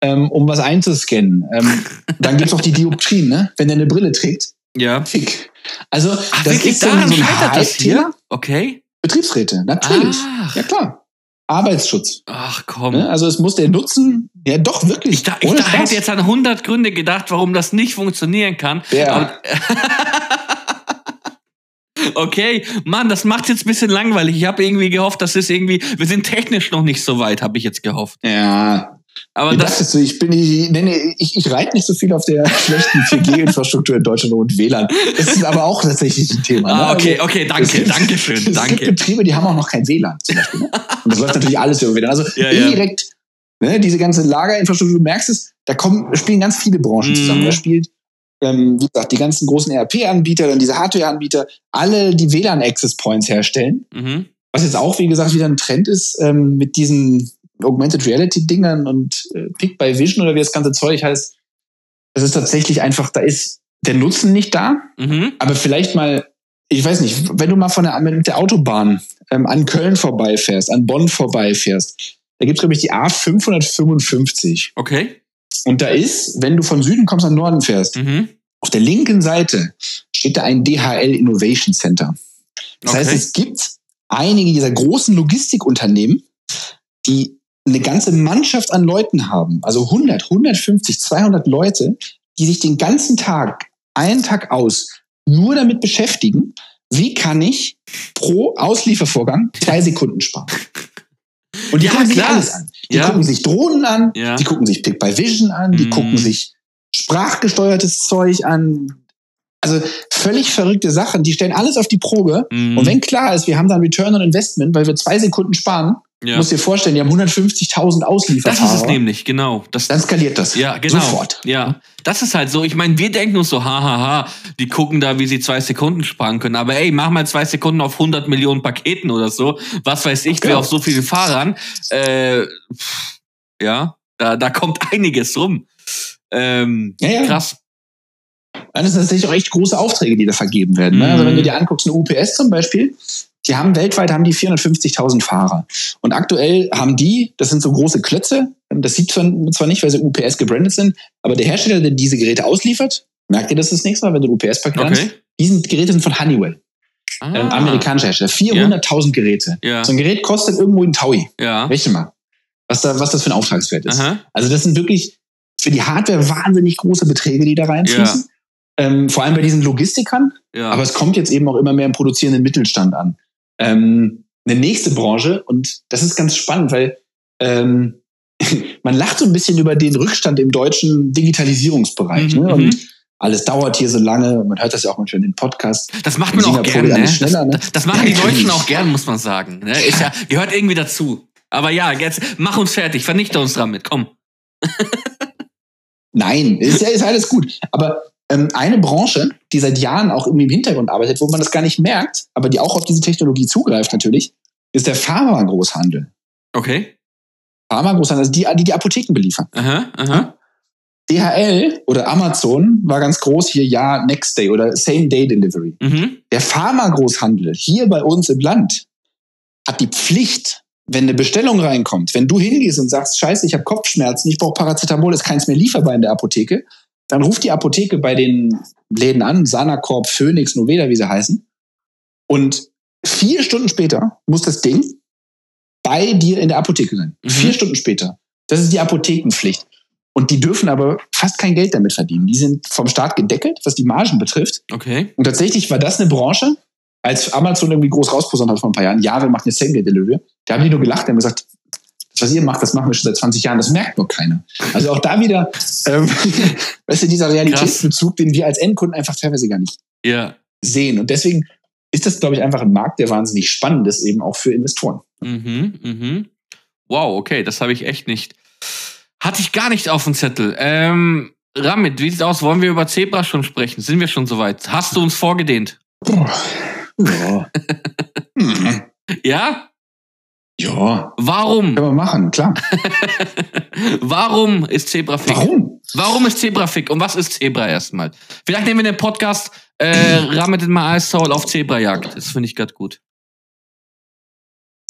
ähm, um was einzuscannen? Ähm, [laughs] dann gibt's auch die Dioptrien, ne? Wenn der eine Brille trägt, ja. fick. Also, Ach, das wirklich ist so, so ein das hier? Okay. Betriebsräte, natürlich. Ach. Ja, klar. Arbeitsschutz. Ach komm. Ne? Also, es muss der Nutzen, ja, doch, wirklich. Ich, da, ich da hätte jetzt an 100 Gründe gedacht, warum das nicht funktionieren kann. Ja. Aber- [laughs] okay, Mann, das macht jetzt ein bisschen langweilig. Ich habe irgendwie gehofft, das ist irgendwie, wir sind technisch noch nicht so weit, habe ich jetzt gehofft. Ja, Aber das, dachtest du, ich bin ich, nee, nee, ich, ich reite nicht so viel auf der schlechten 4G-Infrastruktur in Deutschland und WLAN. Das ist aber auch tatsächlich ein Thema. ne? ah, okay, Also, okay, es danke, gibt- danke schön, Es gibt danke. Betriebe, die haben auch noch kein WLAN zum Beispiel. Ne? Und das läuft natürlich alles über WLAN. Also Ja, ja. indirekt, ne, diese ganze Lagerinfrastruktur, du merkst es, da kommen, spielen ganz viele Branchen Mhm. zusammen. Da spielt, ähm, wie gesagt, die ganzen großen ERP-Anbieter, dann diese Hardware-Anbieter, alle, die WLAN-Access-Points herstellen. Mhm. Was jetzt auch, wie gesagt, wieder ein Trend ist, ähm, mit diesen Augmented Reality-Dingern und äh, Pick by Vision oder wie das ganze Zeug heißt. Das ist tatsächlich einfach, da ist der Nutzen nicht da, Mhm. aber vielleicht mal, ich weiß nicht, wenn du mal von der, mit der Autobahn ähm, an Köln vorbeifährst, an Bonn vorbeifährst, da gibt's glaube ich, die A555. Okay. Und da ist, wenn du von Süden kommst, an Norden fährst, Mhm. auf der linken Seite steht da ein DHL Innovation Center. Das heißt, Okay. es gibt einige dieser großen Logistikunternehmen, die eine ganze Mannschaft an Leuten haben, also 100, 150, 200 Leute, die sich den ganzen Tag, einen Tag aus, nur damit beschäftigen, wie kann ich pro Ausliefervorgang zwei Sekunden sparen. Und die Ja, gucken sich klar. alles an. Die Ja. gucken sich Drohnen an, Ja. die gucken sich Pick by Vision an, die Mhm. gucken sich sprachgesteuertes Zeug an. Also völlig verrückte Sachen. Die stellen alles auf die Probe. Mhm. Und wenn klar ist, wir haben da ein Return on Investment, weil wir zwei Sekunden sparen, ja. musst dir vorstellen, die haben 150.000 Das Auslieferfahrer. ist es nämlich, genau. Das, Dann skaliert das. ja, genau. Sofort. Ja, das ist halt so. Ich meine, wir denken uns so, hahaha, die gucken da, wie sie zwei Sekunden sparen können. Aber ey, mach mal zwei Sekunden auf 100 Millionen Paketen oder so. Was weiß ich, wer Genau. auf so vielen Fahrern. Äh, pff, ja, da, da kommt einiges rum. Ähm, Ja, ja. Krass. Dann sind tatsächlich auch echt große Aufträge, die da vergeben werden. Ne? Also Mhm. wenn du dir anguckst, eine UPS zum Beispiel, die haben weltweit haben die 450.000 Fahrer. Und aktuell haben die, das sind so große Klötze, das sieht zwar, zwar nicht, weil sie UPS gebrandet sind, aber der Hersteller, der diese Geräte ausliefert, merkt ihr das das nächste Mal, wenn du UPS-Paket Okay. hast, diese Geräte sind von Honeywell, Ah, ein amerikanischer Hersteller. 400.000 Geräte. Ja, So ein Gerät kostet irgendwo in Taui. ja. Rechne mal, was, da, was das für ein Auftragswert ist. Aha. Also das sind wirklich für die Hardware wahnsinnig große Beträge, die da reinfließen. Ähm, vor allem bei diesen Logistikern. Ja. Aber es kommt jetzt eben auch immer mehr im produzierenden Mittelstand an. Ähm, eine nächste Branche, und das ist ganz spannend, weil ähm, [laughs] man lacht so ein bisschen über den Rückstand im deutschen Digitalisierungsbereich. Mhm, ne? mhm. Und alles dauert hier so lange. Man hört das ja auch manchmal in den Podcasts. Das macht man auch Singapur gern, geht ne? schneller, ne? Das, das machen die Deutschen auch gern, muss man sagen. Ne? Ist ja, gehört irgendwie dazu. Aber ja, jetzt mach uns fertig, vernichte uns damit, komm. Nein, ist, ja- ist alles gut. Aber ähm, eine Branche, die seit Jahren auch irgendwie im Hintergrund arbeitet, wo man das gar nicht merkt, aber die auch auf diese Technologie zugreift natürlich, ist der Pharma-Großhandel. Okay. Pharma-Großhandel, also die, die die Apotheken beliefern. Aha, aha. DHL oder Amazon war ganz groß hier, ja, Next Day oder Same Day Delivery. Mhm. Der Pharma-Großhandel hier bei uns im Land hat die Pflicht, wenn eine Bestellung reinkommt, wenn du hingehst und sagst, scheiße, ich habe Kopfschmerzen, ich brauche Paracetamol, ist keins mehr lieferbar in der Apotheke, dann ruft die Apotheke bei den Läden an, Sanacorp, Phoenix, Noveda, wie sie heißen, und vier Stunden später muss das Ding bei dir in der Apotheke sein. Mhm. Vier Stunden später. Das ist die Apothekenpflicht. Und die dürfen aber fast kein Geld damit verdienen. Die sind vom Staat gedeckelt, was die Margen betrifft. Okay. Und tatsächlich war das eine Branche, als Amazon irgendwie groß rausposaunt hat vor ein paar Jahren, ja, wir machen jetzt Same-Day-Delivery, da haben die nur gelacht und haben gesagt, was ihr macht, das machen wir schon seit 20 Jahren, das merkt nur keiner. Also auch da wieder, ähm, [laughs] weißt du, dieser Realitätsbezug, den wir als Endkunden einfach teilweise gar nicht Ja. sehen. Und deswegen ist das, glaube ich, einfach ein Markt, der wahnsinnig spannend ist, eben auch für Investoren. Mhm, mhm. Wow, okay, das habe ich echt nicht. Hatte ich gar nicht auf dem Zettel. Ähm, Ramit, wie sieht's aus? Wollen wir über Zebra schon sprechen? Sind wir schon soweit? Hast du uns vorgedehnt? Ja. Mhm. [laughs] Ja? Ja, Warum? können wir machen, klar. [laughs] Warum ist Zebra fick? Warum? Warum ist Zebra fick? Und was ist Zebra erstmal? Vielleicht nehmen wir den Podcast äh, Ramit in my eyes Soul auf Zebrajagd. Das finde ich gerade gut.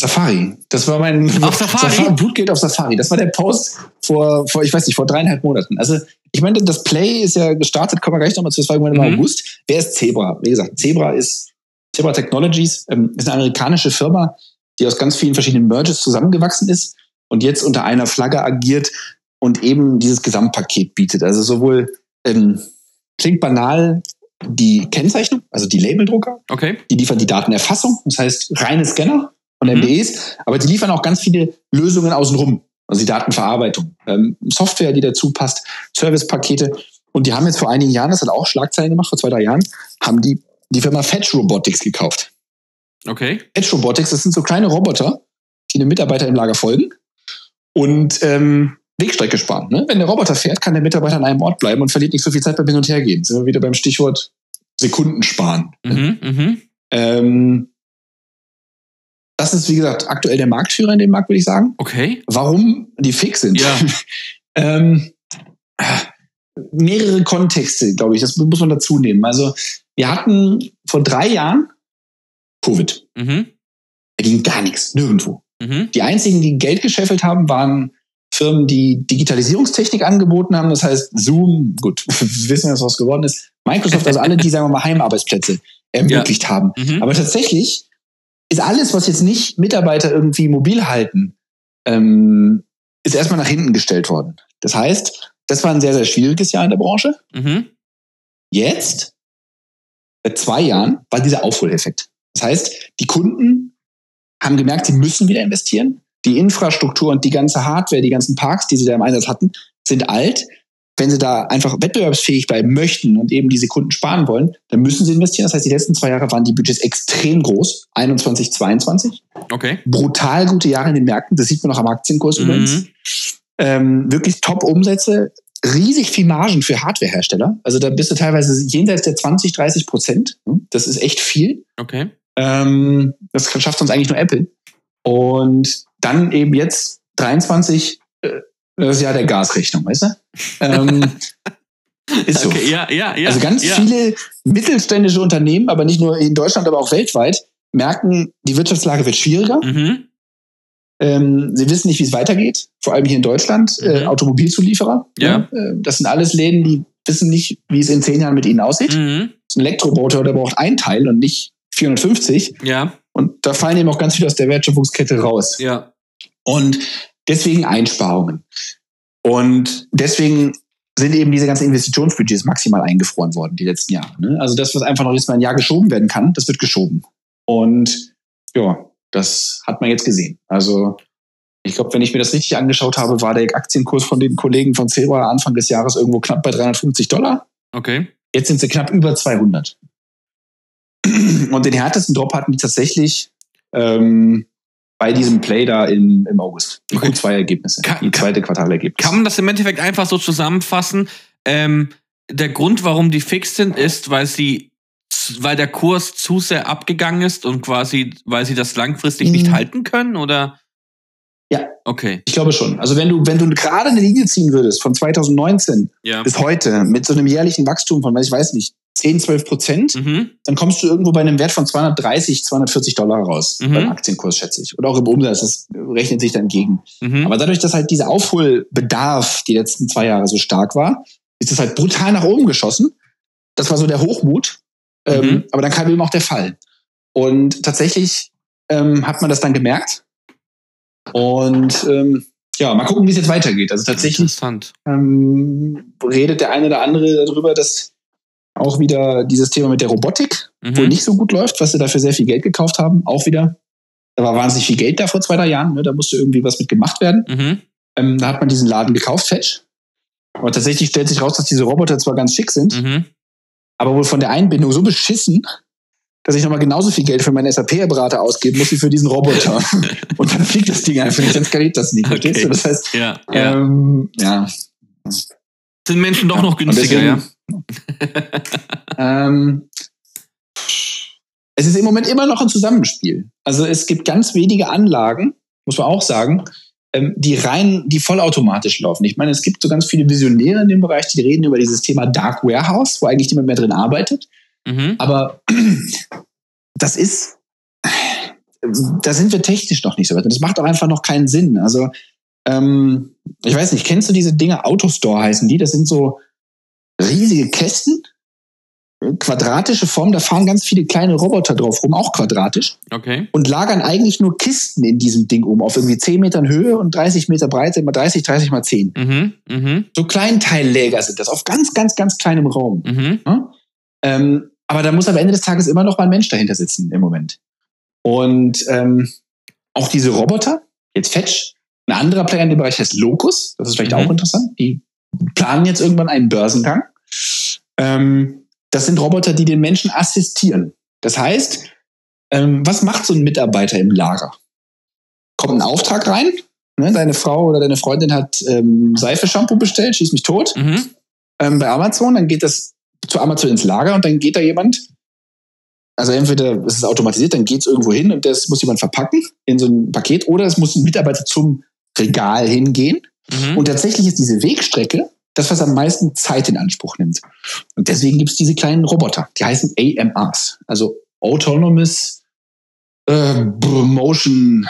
Safari. Das war mein Auf Safari? Blutgeld auf Safari. Das war der Post vor, vor, ich weiß nicht, vor dreieinhalb Monaten. Also ich meine, das Play ist ja gestartet, kommen wir gleich nochmal zu, das war irgendwann im Mhm. August. Wer ist Zebra? Wie gesagt, Zebra ist Zebra Technologies, ähm, ist eine amerikanische Firma, die aus ganz vielen verschiedenen Merges zusammengewachsen ist und jetzt unter einer Flagge agiert und eben dieses Gesamtpaket bietet. Also sowohl ähm, klingt banal die Kennzeichnung, also die Labeldrucker, Okay. die liefern die Datenerfassung, das heißt reine Scanner Mhm. MDEs, aber die liefern auch ganz viele Lösungen außenrum. also die Datenverarbeitung, ähm, Software, die dazu passt, Servicepakete. Und die haben jetzt vor einigen Jahren, das hat auch Schlagzeilen gemacht, vor zwei, drei Jahren, haben die die Firma Fetch Robotics gekauft. Okay. Fetch Robotics, das sind so kleine Roboter, die einem Mitarbeiter im Lager folgen und ähm, Wegstrecke sparen. Ne? Wenn der Roboter fährt, kann der Mitarbeiter an einem Ort bleiben und verliert nicht so viel Zeit beim Hin und Hergehen. Sind wir wieder beim Stichwort Sekunden sparen. Mhm, mhm. Ähm, das ist, wie gesagt, aktuell der Marktführer in dem Markt, würde ich sagen. Okay. Warum die fix sind? Ja. [laughs] ähm, mehrere Kontexte, glaube ich, das muss man dazu nehmen. Also, wir hatten vor drei Jahren Covid. Mhm. Da ging gar nichts, nirgendwo. Mhm. Die einzigen, die Geld gescheffelt haben, waren Firmen, die Digitalisierungstechnik angeboten haben. Das heißt, Zoom, gut, [laughs] wir wissen jetzt, was geworden ist. Microsoft, also alle, die, sagen wir mal, Heimarbeitsplätze ermöglicht haben. Mhm. Aber tatsächlich ist alles, was jetzt nicht Mitarbeiter irgendwie mobil halten, ähm, ist erstmal nach hinten gestellt worden. Das heißt, das war ein sehr, sehr schwieriges Jahr in der Branche. Mhm. Jetzt, seit zwei Jahren, war dieser Aufholeffekt. Das heißt, die Kunden haben gemerkt, sie müssen wieder investieren. Die Infrastruktur und die ganze Hardware, die ganzen Parks, die sie da im Einsatz hatten, sind alt. Wenn sie da einfach wettbewerbsfähig bleiben möchten und eben diese Kunden sparen wollen, dann müssen sie investieren. Das heißt, die letzten zwei Jahre waren die Budgets extrem groß. 21, 22. Okay. Brutal gute Jahre in den Märkten. Das sieht man auch am Aktienkurs übrigens. Mhm. Ähm, wirklich Top-Umsätze. Riesig viel Margen für Hardwarehersteller. Also da bist du teilweise jenseits der 20, 30 Prozent. Das ist echt viel. Okay. Ähm, das schafft sonst eigentlich nur Apple. Und dann eben jetzt 23, äh, das ist ja der Gasrechnung, weißt du? Ähm, [laughs] ist so. Okay, ja, ja, ja. also ganz ja. viele mittelständische Unternehmen, aber nicht nur in Deutschland, aber auch weltweit, merken, die Wirtschaftslage wird schwieriger. Mhm. Ähm, sie wissen nicht, wie es weitergeht, vor allem hier in Deutschland. Äh, Mhm. Automobilzulieferer. Ja. Äh, das sind alles Läden, die wissen nicht, wie es in zehn Jahren mit ihnen aussieht. Mhm. Das ist ein Elektromotor, der braucht ein Teil und nicht 450. Ja, Und da fallen eben auch ganz viele aus der Wertschöpfungskette raus. ja. Und deswegen Einsparungen. Und deswegen sind eben diese ganzen Investitionsbudgets maximal eingefroren worden die letzten Jahre. Ne? Also das, was einfach noch jetzt mal ein Jahr geschoben werden kann, das wird geschoben. Und ja, das hat man jetzt gesehen. Also ich glaube, wenn ich mir das richtig angeschaut habe, war der Aktienkurs von den Kollegen von Zebra Anfang des Jahres irgendwo knapp bei 350 Dollar. Okay. Jetzt sind sie knapp über 200. Und den härtesten Drop hatten die tatsächlich ähm, bei diesem Play da im, im August. Die Okay. Q2-Ergebnisse, Kann- die zweite Quartalergebnisse. Kann man das im Endeffekt einfach so zusammenfassen? Ähm, der Grund, warum die fix sind, ist, weil sie, weil der Kurs zu sehr abgegangen ist und quasi, weil sie das langfristig nicht Mhm. halten können, oder? Ja. Okay. Ich glaube schon. Also wenn du, wenn du gerade eine Linie ziehen würdest von 2019 Ja. bis heute mit so einem jährlichen Wachstum von, ich weiß nicht, 10, 12 Prozent, Mhm. dann kommst du irgendwo bei einem Wert von 230, 240 Dollar raus. Mhm. Beim Aktienkurs, schätze ich. Oder auch im Umsatz. Das rechnet sich dann gegen. Mhm. Aber dadurch, dass halt dieser Aufholbedarf die letzten zwei Jahre so stark war, ist es halt brutal nach oben geschossen. Das war so der Hochmut. Ähm, Mhm. aber dann kam eben auch der Fall. Und tatsächlich ähm, hat man das dann gemerkt. Und ähm, ja, mal gucken, wie es jetzt weitergeht. Also tatsächlich ähm, redet der eine oder andere darüber, dass auch wieder dieses Thema mit der Robotik Mhm. nicht so gut läuft, was sie dafür sehr viel Geld gekauft haben, auch wieder. Da war wahnsinnig viel Geld da vor zwei, drei Jahren. Ne? Da musste irgendwie was mit gemacht werden. Mhm. Ähm, da hat man diesen Laden gekauft, Fetch. Aber tatsächlich stellt sich raus, dass diese Roboter zwar ganz schick sind, Mhm. aber wohl von der Einbindung so beschissen, dass ich nochmal genauso viel Geld für meinen SAP-Berater ausgeben muss wie für diesen Roboter. [laughs] Und dann fliegt das Ding einfach nicht, dann skaliert das nicht. Verstehst Okay. du? Das heißt, Ja, ja. ähm, ja. Sind Menschen doch noch günstiger, ja? Ähm, es ist im Moment immer noch ein Zusammenspiel. Also es gibt ganz wenige Anlagen, muss man auch sagen, ähm, die rein, die vollautomatisch laufen. Ich meine, es gibt so ganz viele Visionäre in dem Bereich, die reden über dieses Thema Dark Warehouse, wo eigentlich niemand mehr drin arbeitet. Mhm. Aber das ist, da sind wir technisch noch nicht so weit. Und das macht auch einfach noch keinen Sinn. Also, ähm, ich weiß nicht, kennst du diese Dinge? Autostore heißen die. Das sind so riesige Kästen, quadratische Form. Da fahren ganz viele kleine Roboter drauf rum, auch quadratisch, Okay. und lagern eigentlich nur Kisten in diesem Ding um, auf irgendwie 10 Metern Höhe und 30 Meter Breite, immer 30, 30 mal 10. Mhm. Mhm. So Kleinteilläger sind das, auf ganz, ganz, ganz kleinem Raum. Mhm. Ja? Ähm, aber da muss am Ende des Tages immer noch mal ein Mensch dahinter sitzen im Moment. Und ähm, auch diese Roboter, jetzt Fetch, Ein anderer Player in dem Bereich heißt Locus. Das ist vielleicht mhm. auch interessant. Die planen jetzt irgendwann einen Börsengang. Ähm, das sind Roboter, die den Menschen assistieren. Das heißt, ähm, was macht so ein Mitarbeiter im Lager? Kommt ein Auftrag rein, ne, deine Frau oder deine Freundin hat ähm, Seife-Shampoo bestellt, schieß mich tot, mhm. ähm, bei Amazon, dann geht das zu Amazon ins Lager und dann geht da jemand, also entweder es ist automatisiert, dann geht es irgendwo hin und das muss jemand verpacken in so ein Paket oder es muss ein Mitarbeiter zum Regal hingehen. Mhm. Und tatsächlich ist diese Wegstrecke das, was am meisten Zeit in Anspruch nimmt. Und deswegen gibt es diese kleinen Roboter, die heißen AMRs, also Autonomous äh, Motion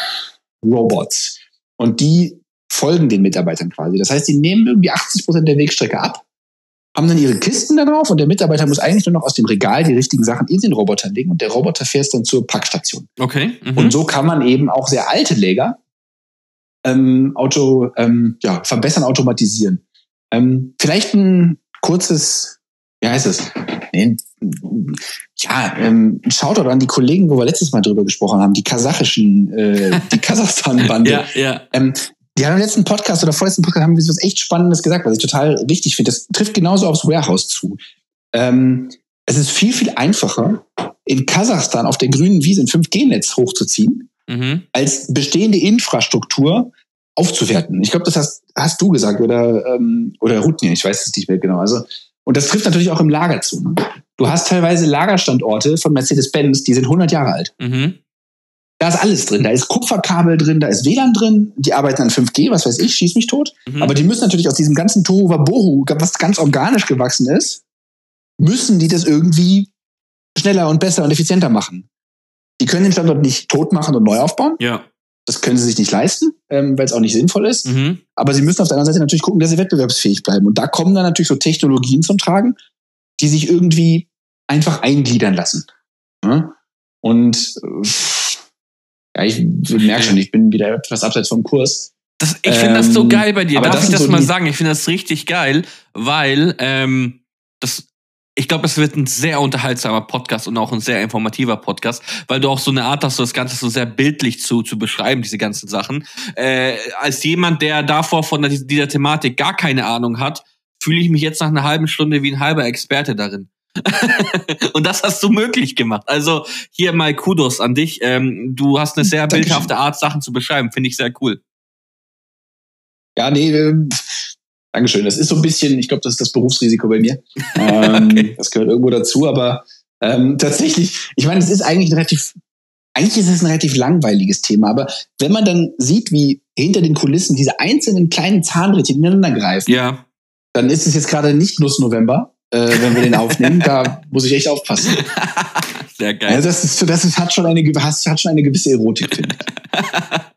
Robots. Und die folgen den Mitarbeitern quasi. Das heißt, die nehmen irgendwie 80 Prozent der Wegstrecke ab, haben dann ihre Kisten darauf und der Mitarbeiter muss eigentlich nur noch aus dem Regal die richtigen Sachen in den Roboter legen und der Roboter fährt dann zur Packstation. Okay. Mhm. Und so kann man eben auch sehr alte Läger ähm, Auto, ähm, ja, verbessern, automatisieren. Ähm, vielleicht ein kurzes, wie heißt es? Nee, ja, ähm, ein Shoutout an die Kollegen, wo wir letztes Mal drüber gesprochen haben, die kasachischen, äh, die [laughs] Kasachstan-Bande. ja, ja. Ähm, die haben im letzten Podcast oder vorletzten Podcast haben wir was echt Spannendes gesagt, was ich total wichtig finde. Das trifft genauso aufs Warehouse zu. Ähm, es ist viel, viel einfacher, in Kasachstan auf der grünen Wiese ein 5G-Netz hochzuziehen, mhm. als bestehende Infrastruktur aufzuwerten. Ich glaube, das hast, hast du gesagt oder, ähm, oder Rutnir, ich weiß es nicht mehr genau. Also, und das trifft natürlich auch im Lager zu. Ne? Du hast teilweise Lagerstandorte von Mercedes-Benz, die sind 100 Jahre alt. Mhm. Da ist alles drin. Da ist Kupferkabel drin, da ist WLAN drin. Die arbeiten an 5G, was weiß ich, schieß mich tot. Mhm. Aber die müssen natürlich aus diesem ganzen Tohu Wabohu, was ganz organisch gewachsen ist, müssen die das irgendwie schneller und besser und effizienter machen. Die können den Standort nicht tot machen und neu aufbauen. Ja. Das können sie sich nicht leisten, ähm, weil es auch nicht sinnvoll ist. Mhm. Aber sie müssen auf der anderen Seite natürlich gucken, dass sie wettbewerbsfähig bleiben. Und da kommen dann natürlich so Technologien zum Tragen, die sich irgendwie einfach eingliedern lassen. Ja? Und ja, ich merke schon, ich bin wieder etwas abseits vom Kurs. Das, ich finde das so ähm, geil bei dir. Darf ich das so mal sagen? Ich finde das richtig geil, weil ähm, das ich glaube, es wird ein sehr unterhaltsamer Podcast und auch ein sehr informativer Podcast, weil du auch so eine Art hast, so das Ganze so sehr bildlich zu, zu beschreiben, diese ganzen Sachen. Äh, als jemand, der davor von dieser, dieser Thematik gar keine Ahnung hat, fühle ich mich jetzt nach einer halben Stunde wie ein halber Experte darin. [laughs] und das hast du möglich gemacht. Also hier mal Kudos an dich. Ähm, du hast eine sehr Dankeschön. bildhafte Art, Sachen zu beschreiben. Finde ich sehr cool. Ja, nee, ähm, Dankeschön. Das ist so ein bisschen, ich glaube, das ist das Berufsrisiko bei mir. [laughs] Ähm, okay. Das gehört irgendwo dazu, aber ähm, tatsächlich, ich meine, es ist eigentlich ein relativ, eigentlich ist es ein relativ langweiliges Thema, aber wenn man dann sieht, wie hinter den Kulissen diese einzelnen kleinen Zahnrädchen ineinander greifen, ja. dann ist es jetzt gerade nicht Nuss November, äh, wenn wir den aufnehmen. [laughs] da muss ich echt aufpassen. Sehr geil. Also das, ist, das ist, hat, schon eine, hat schon eine gewisse Erotik, finde ich. [laughs]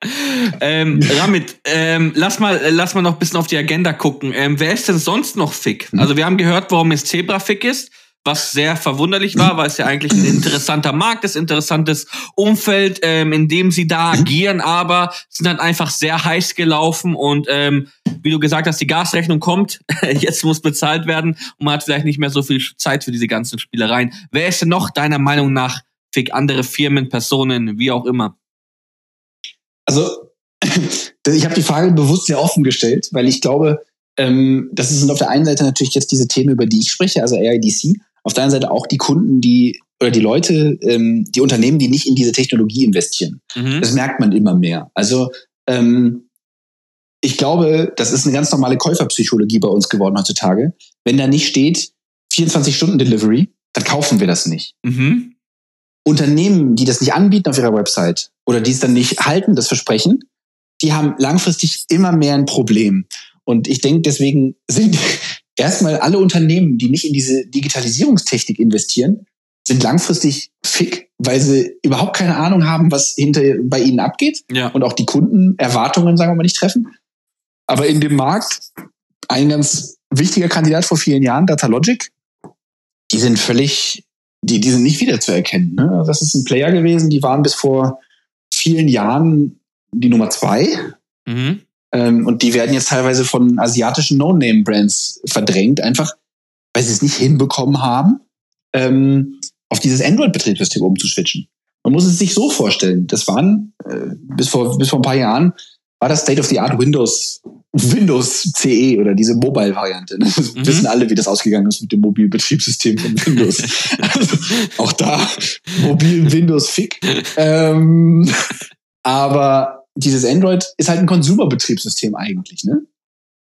ähm, Ramit, ähm, lass, mal, lass mal noch ein bisschen auf die Agenda gucken. Ähm, wer ist denn sonst noch fick? Also wir haben gehört, warum es Zebra fick ist was sehr verwunderlich war, weil es ja eigentlich ein interessanter Markt ist, interessantes Umfeld, ähm, in dem sie da agieren, aber sind dann einfach sehr heiß gelaufen und ähm, wie du gesagt hast, die Gasrechnung kommt, [laughs] jetzt muss bezahlt werden und man hat vielleicht nicht mehr so viel Zeit für diese ganzen Spielereien. Wer ist denn noch deiner Meinung nach fick andere Firmen, Personen, wie auch immer? Also ich habe die Frage bewusst sehr offen gestellt, weil ich glaube, ähm, das sind auf der einen Seite natürlich jetzt diese Themen, über die ich spreche, also AIDC, auf der anderen Seite auch die Kunden, die oder die Leute, ähm, die Unternehmen, die nicht in diese Technologie investieren. Mhm. Das merkt man immer mehr. Also ähm, ich glaube, das ist eine ganz normale Käuferpsychologie bei uns geworden heutzutage. Wenn da nicht steht 24 Stunden Delivery, dann kaufen wir das nicht. Mhm. Unternehmen, die das nicht anbieten auf ihrer Website oder die es dann nicht halten, das Versprechen, die haben langfristig immer mehr ein Problem. Und ich denke, deswegen sind [laughs] erstmal alle Unternehmen, die nicht in diese Digitalisierungstechnik investieren, sind langfristig fick, weil sie überhaupt keine Ahnung haben, was hinter bei ihnen abgeht ja. und auch die Kundenerwartungen, sagen wir mal, nicht treffen. Aber in dem Markt ein ganz wichtiger Kandidat vor vielen Jahren, Datalogic, die sind völlig, die, die sind nicht wiederzuerkennen. Ne? Das ist ein Player gewesen, die waren bis vor vielen Jahren die Nummer zwei. Mhm. Ähm, und die werden jetzt teilweise von asiatischen No-Name-Brands verdrängt, einfach weil sie es nicht hinbekommen haben, ähm, auf dieses Android-Betriebssystem umzuswitchen. Man muss es sich so vorstellen. Das waren äh, bis, vor, bis vor ein paar Jahren war das State of the Art Windows, Windows CE oder diese Mobile-Variante. [laughs] Ne? Mhm. Wissen alle, wie das ausgegangen ist mit dem mobilen Betriebssystem von Windows. [laughs] also, auch da mobilen Windows Fick. Ähm, [laughs] aber dieses Android ist halt ein Consumer-Betriebssystem eigentlich, ne?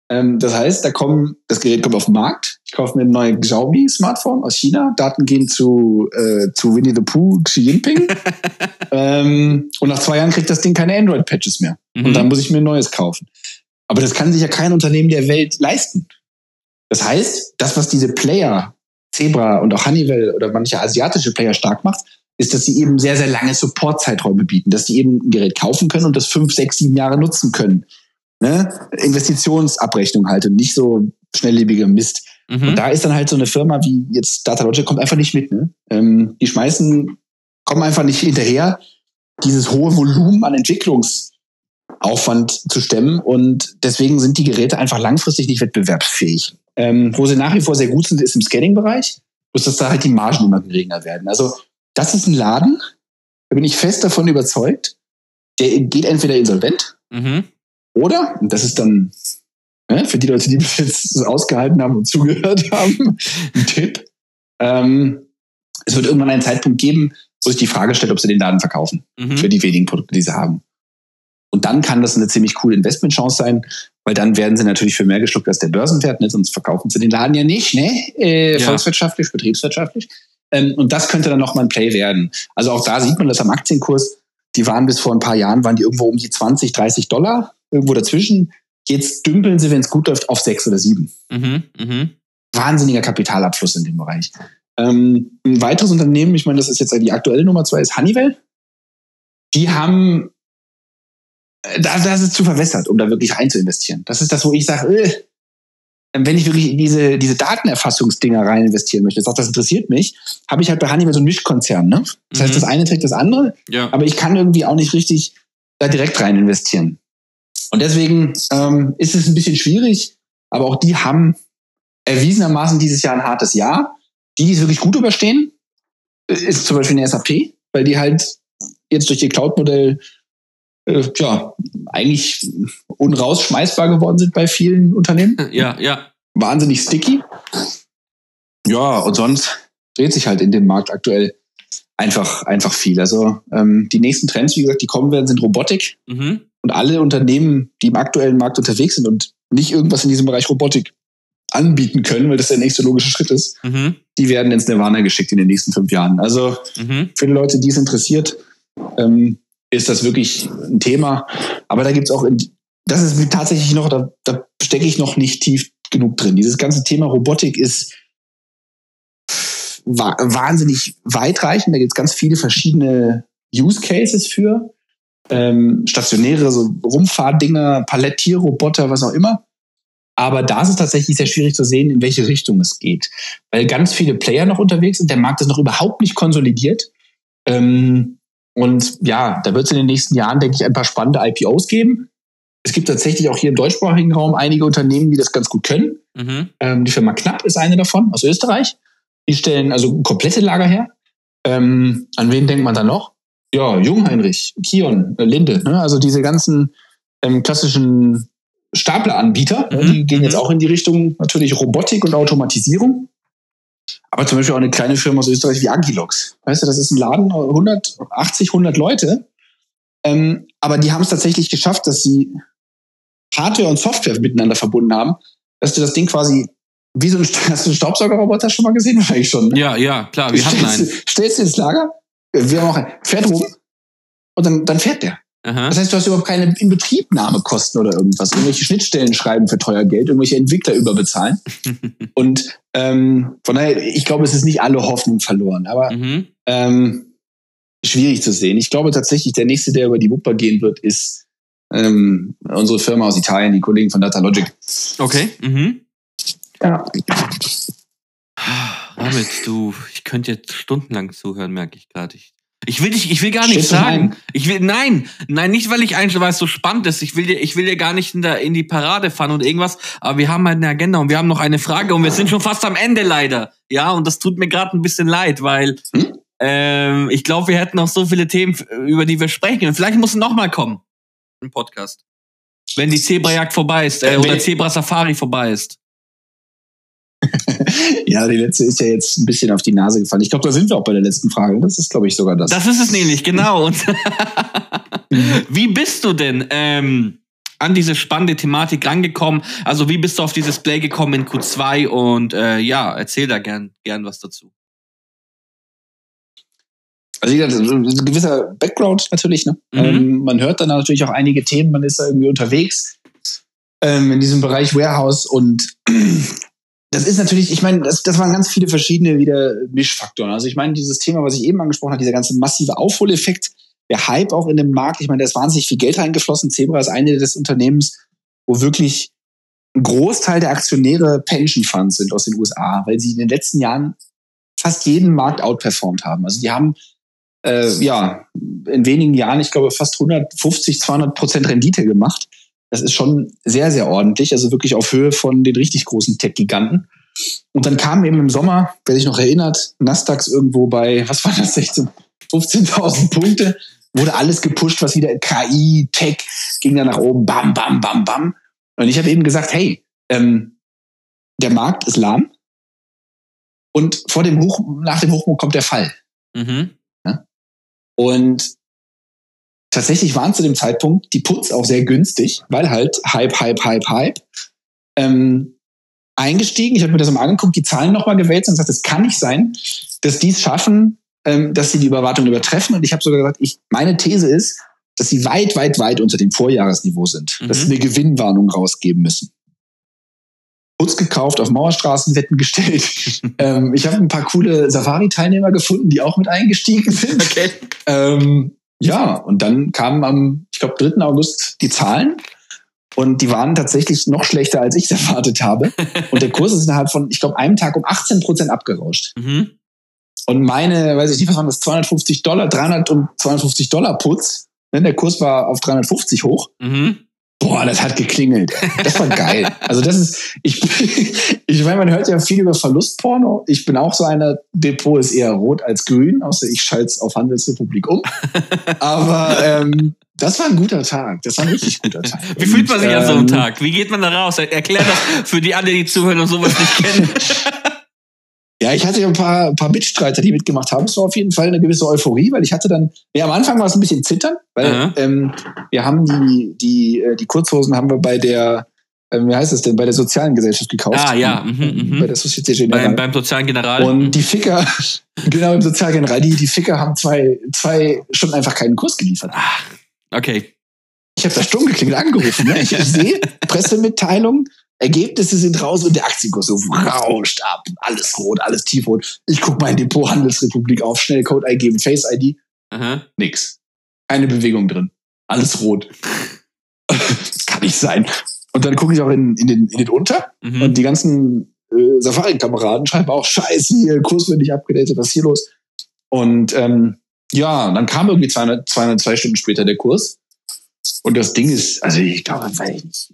Ähm, das heißt, da kommen, das Gerät kommt auf den Markt. Ich kaufe mir ein neues Xiaomi-Smartphone aus China. Daten gehen zu, äh, zu Winnie the Pooh, Xi Jinping. [laughs] ähm, und nach zwei Jahren kriegt das Ding keine Android-Patches mehr. Mhm. Und dann muss ich mir ein neues kaufen. Aber das kann sich ja kein Unternehmen der Welt leisten. Das heißt, das, was diese Player, Zebra und auch Honeywell oder manche asiatische Player stark macht, ist, dass sie eben sehr, sehr lange Support-Zeiträume bieten, dass sie eben ein Gerät kaufen können und das fünf, sechs, sieben Jahre nutzen können ne, Investitionsabrechnung halt und nicht so schnelllebige Mist. Mhm. Und da ist dann halt so eine Firma wie jetzt Datalogic kommt einfach nicht mit. Ne? Ähm, die schmeißen, kommen einfach nicht hinterher, dieses hohe Volumen an Entwicklungsaufwand zu stemmen und deswegen sind die Geräte einfach langfristig nicht wettbewerbsfähig. Ähm, wo sie nach wie vor sehr gut sind, ist im Scanning-Bereich, bloß dass da halt die Margen immer geringer werden. Also das ist ein Laden, da bin ich fest davon überzeugt, der geht entweder insolvent mhm. Oder, und das ist dann ne, für die Leute, die bis jetzt ausgehalten haben und zugehört [laughs] haben, ein Tipp. Ähm, es wird irgendwann einen Zeitpunkt geben, wo sich die Frage stellt, ob sie den Laden verkaufen. Mhm. Für die wenigen Produkte, die sie haben. Und dann kann das eine ziemlich coole Investmentchance sein, weil dann werden sie natürlich für mehr geschluckt als der Börsenwert, ne? sonst verkaufen sie den Laden ja nicht, ne? Äh, ja. Volkswirtschaftlich, betriebswirtschaftlich. Ähm, und das könnte dann nochmal ein Play werden. Also auch da sieht man das am Aktienkurs. Die waren bis vor ein paar Jahren, waren die irgendwo um die 20, 30 Dollar irgendwo dazwischen. Jetzt dümpeln sie, wenn es gut läuft, auf sechs oder sieben. Mhm, mh. Wahnsinniger Kapitalabfluss in dem Bereich. Ähm, ein weiteres Unternehmen, ich meine, das ist jetzt die aktuelle Nummer zwei, ist Honeywell. Die haben, äh, da, das ist zu verwässert, um da wirklich rein zu investieren. Das ist das, wo ich sage, äh, wenn ich wirklich diese, diese Datenerfassungsdinger rein investieren möchte, sag, das interessiert mich, habe ich halt bei Honeywell so einen Mischkonzern. Ne? Das mhm. heißt, das eine trägt das andere, ja. aber ich kann irgendwie auch nicht richtig da direkt rein investieren. Und deswegen ähm, ist es ein bisschen schwierig, aber auch die haben erwiesenermaßen dieses Jahr ein hartes Jahr. Die, die es wirklich gut überstehen, ist zum Beispiel eine SAP, weil die halt jetzt durch ihr Cloud-Modell äh, ja, eigentlich unrausschmeißbar geworden sind bei vielen Unternehmen. [laughs] Ja, ja. Wahnsinnig sticky. Ja, und sonst dreht sich halt in dem Markt aktuell einfach, einfach viel. Also ähm, die nächsten Trends, wie gesagt, die kommen werden, sind Robotik. Mhm. Und alle Unternehmen, die im aktuellen Markt unterwegs sind und nicht irgendwas in diesem Bereich Robotik anbieten können, weil das der nächste logische Schritt ist, mhm. die werden ins Nirvana geschickt in den nächsten fünf Jahren. Also mhm. für die Leute, die es interessiert, ähm, ist das wirklich ein Thema. Aber da gibt es auch, das ist tatsächlich noch, da, da stecke ich noch nicht tief genug drin. Dieses ganze Thema Robotik ist wahnsinnig weitreichend. Da gibt es ganz viele verschiedene Use Cases für ähm, stationäre so Rumfahrdinger, Palettierroboter, was auch immer. Aber da ist es tatsächlich sehr schwierig zu sehen, in welche Richtung es geht. Weil ganz viele Player noch unterwegs sind. Der Markt ist noch überhaupt nicht konsolidiert. Ähm, und ja, da wird es in den nächsten Jahren, denke ich, ein paar spannende IPOs geben. Es gibt tatsächlich auch hier im deutschsprachigen Raum einige Unternehmen, die das ganz gut können. Mhm. Ähm, die Firma Knapp ist eine davon aus Österreich. Die stellen also komplette Lager her. Ähm, an wen denkt man da noch? ja, Jungheinrich, Kion, äh, Linde, ne? also diese ganzen ähm, klassischen Stapleranbieter, ne? mhm. die gehen jetzt mhm. auch in die Richtung natürlich Robotik und Automatisierung. Aber zum Beispiel auch eine kleine Firma aus Österreich wie Agilox. Weißt du, das ist ein Laden, 180, 100 Leute. Ähm, aber die haben es tatsächlich geschafft, dass sie Hardware und Software miteinander verbunden haben, dass du das Ding quasi wie so ein, hast du einen Staubsaugerroboter schon mal gesehen? Wahrscheinlich schon. Ne? Ja, ja, klar, wir hatten einen. Stellst du ins Lager, wir haben auch ein, fährt rum und dann, dann fährt der. Aha. Das heißt, du hast überhaupt keine Inbetriebnahmekosten oder irgendwas. Irgendwelche Schnittstellen schreiben für teuer Geld, irgendwelche Entwickler überbezahlen. [laughs] und ähm, von daher, ich glaube, es ist nicht alle Hoffnung verloren, aber mhm. ähm, schwierig zu sehen. Ich glaube tatsächlich, der nächste, der über die Wupper gehen wird, ist ähm, unsere Firma aus Italien, die Kollegen von Datalogic. Okay. Mhm. Ja. Damit, du, ich könnte jetzt stundenlang zuhören, merke ich gerade. Ich, ich will dich, ich will gar nichts sagen. Ich will, nein, nein, nicht, weil ich eigentlich, weil es so spannend ist. Ich will dir, ich will dir gar nicht in, der, in die Parade fahren und irgendwas. Aber wir haben halt eine Agenda und wir haben noch eine Frage und wir sind schon fast am Ende leider. Ja, und das tut mir gerade ein bisschen leid, weil hm? ähm, ich glaube, wir hätten noch so viele Themen, über die wir sprechen. Und vielleicht muss es noch mal kommen im Podcast. Wenn die Zebrajagd vorbei ist, äh, oder wenn- Zebra-Safari vorbei ist. [laughs] Ja, die letzte ist ja jetzt ein bisschen auf die Nase gefallen. Ich glaube, da sind wir auch bei der letzten Frage. Das ist, glaube ich, sogar das. Das ist es nämlich, genau. Und [laughs] wie bist du denn ähm, an diese spannende Thematik rangekommen? Also wie bist du auf dieses Play gekommen in Q2? Und äh, ja, erzähl da gern, gern was dazu. Also wie gesagt, ein gewisser Background natürlich. Ne? Mhm. Ähm, man hört dann natürlich auch einige Themen, man ist da irgendwie unterwegs ähm, in diesem Bereich Warehouse und das ist natürlich, ich meine, das, das waren ganz viele verschiedene wieder Mischfaktoren. Also ich meine, dieses Thema, was ich eben angesprochen habe, dieser ganze massive Aufholeffekt, der Hype auch in dem Markt, ich meine, da ist wahnsinnig viel Geld reingeflossen. Zebra ist eine des Unternehmens, wo wirklich ein Großteil der Aktionäre Pension Funds sind aus den USA, weil sie in den letzten Jahren fast jeden Markt outperformt haben. Also die haben äh, ja in wenigen Jahren, ich glaube, fast 150, 200 Prozent Rendite gemacht. Das ist schon sehr, sehr ordentlich. Also wirklich auf Höhe von den richtig großen Tech-Giganten. Und dann kam eben im Sommer, wer sich noch erinnert, Nasdaq irgendwo bei, was war das, 16, 15.000 Punkte, wurde alles gepusht, was wieder KI, Tech, ging dann nach oben, bam, bam, bam, bam. Und ich habe eben gesagt, hey, ähm, der Markt ist lahm und vor dem Hoch, nach dem Hochmut kommt der Fall. Mhm. Und tatsächlich waren zu dem Zeitpunkt die Puts auch sehr günstig, weil halt Hype, Hype, Hype, Hype. Ähm, eingestiegen, ich habe mir das mal angeguckt, die Zahlen nochmal gewälzt und gesagt, es kann nicht sein, dass die es schaffen, ähm, dass sie die Überwartung übertreffen. Und ich habe sogar gesagt, ich, meine These ist, dass sie weit, weit, weit unter dem Vorjahresniveau sind, Mhm. dass sie eine Gewinnwarnung rausgeben müssen. Puts gekauft, auf Mauerstraßenwetten gestellt. [laughs] ähm, ich habe ein paar coole Safari-Teilnehmer gefunden, die auch mit eingestiegen sind. Okay. Ähm, ja, und dann kamen am, ich glaube, 3. August die Zahlen. Und die waren tatsächlich noch schlechter, als ich es [laughs] erwartet habe. Und der Kurs ist innerhalb von, ich glaube, einem Tag um 18 Prozent abgerauscht. Mhm. Und meine, weiß ich nicht, was waren das, 250 Dollar, 300 und 250 Dollar Putz. Ne, Der Kurs war auf 350 hoch. Mhm. Boah, das hat geklingelt. Das war geil. Also das ist, ich, [laughs] ich meine, man hört ja viel über Verlustporno. Ich bin auch so einer, Depot ist eher rot als grün, außer ich schalte es auf Handelsrepublik um. Aber ähm, das war ein guter Tag. Das war ein richtig guter Tag. Wie fühlt man sich an so einem ähm, Tag? Wie geht man da raus? Erklär das für die alle, die zuhören und sowas nicht kennen. [laughs] Ja, ich hatte ja ein paar, paar Mitstreiter, die mitgemacht haben. Es war auf jeden Fall eine gewisse Euphorie, weil ich hatte dann, ja, am Anfang war es ein bisschen zittern, weil ähm, wir haben die, die, äh, die Kurzhosen haben wir bei der, ähm, wie heißt es denn, bei der sozialen Gesellschaft gekauft. Ah, ja, mhm, mhm. Bei der Société Générale. beim, beim sozialen General. Und die Ficker, [laughs] genau im Sozialgeneral, die, die Ficker haben zwei, zwei Stunden einfach keinen Kurs geliefert. okay. Ich habe da stumm geklingelt angerufen. Ne? Ich, ich [laughs] sehe Pressemitteilung, Ergebnisse sind raus und der Aktienkurs so rauscht ab. Alles rot, alles tiefrot. Ich guck mein Depot Handelsrepublik auf, schnell Code eingeben, Face ID, Aha. nix. Keine Bewegung drin. Alles rot. das [laughs] kann nicht sein. Und dann gucke ich auch in, in, den, in den Unter Mhm. und die ganzen äh, Safari-Kameraden schreiben auch, scheiße, hier, Kurs wird nicht abgedatet, was ist hier los? Und ähm, ja, dann kam irgendwie 200, 202 Stunden später der Kurs. Und das Ding ist, also ich glaube, ich.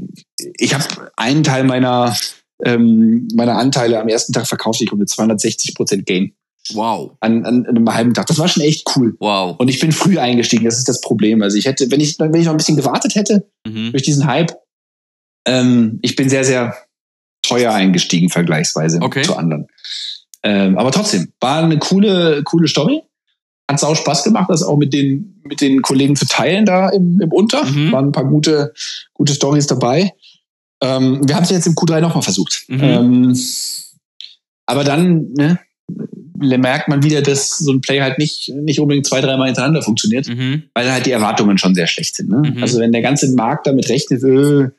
Ich habe einen Teil meiner, ähm, meiner Anteile am ersten Tag verkauft, ich glaube mit 260 Prozent Gain Wow. an, an, an einem halben Tag. Das war schon echt cool. Wow. Und ich bin früh eingestiegen, das ist das Problem. Also ich hätte, wenn ich, wenn ich noch ein bisschen gewartet hätte, Mhm. durch diesen Hype. Ähm, ich bin sehr, sehr teuer eingestiegen vergleichsweise Okay. zu anderen. Ähm, aber trotzdem, war eine coole, coole Story. Hat auch Spaß gemacht, das auch mit den, mit den Kollegen zu teilen da im, im Unter. Mhm. Waren ein paar gute, gute Stories dabei. Ähm, wir haben es jetzt im Q3 nochmal versucht. Mhm. Ähm, aber dann ne, merkt man wieder, dass so ein Play halt nicht, nicht unbedingt zwei, dreimal hintereinander funktioniert Mhm. weil halt die Erwartungen schon sehr schlecht sind. Ne? Mhm. Also wenn der ganze Markt damit rechnet, äh,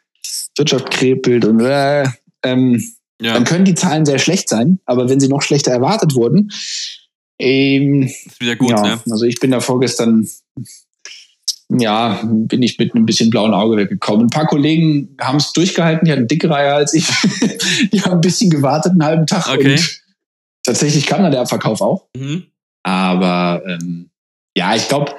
Wirtschaft krepelt und äh, ähm, Ja. dann können die Zahlen sehr schlecht sein, aber wenn sie noch schlechter erwartet wurden, ähm, Ist wieder gut, ja, ne? also ich bin da vorgestern, ja, bin ich mit einem bisschen blauen Auge weggekommen. Ein paar Kollegen haben es durchgehalten, die hatten dicke Reihe als ich. [laughs] die haben ein bisschen gewartet, einen halben Tag Okay. und tatsächlich kam dann der Abverkauf auch. Mhm. Aber ähm, ja, ich glaube,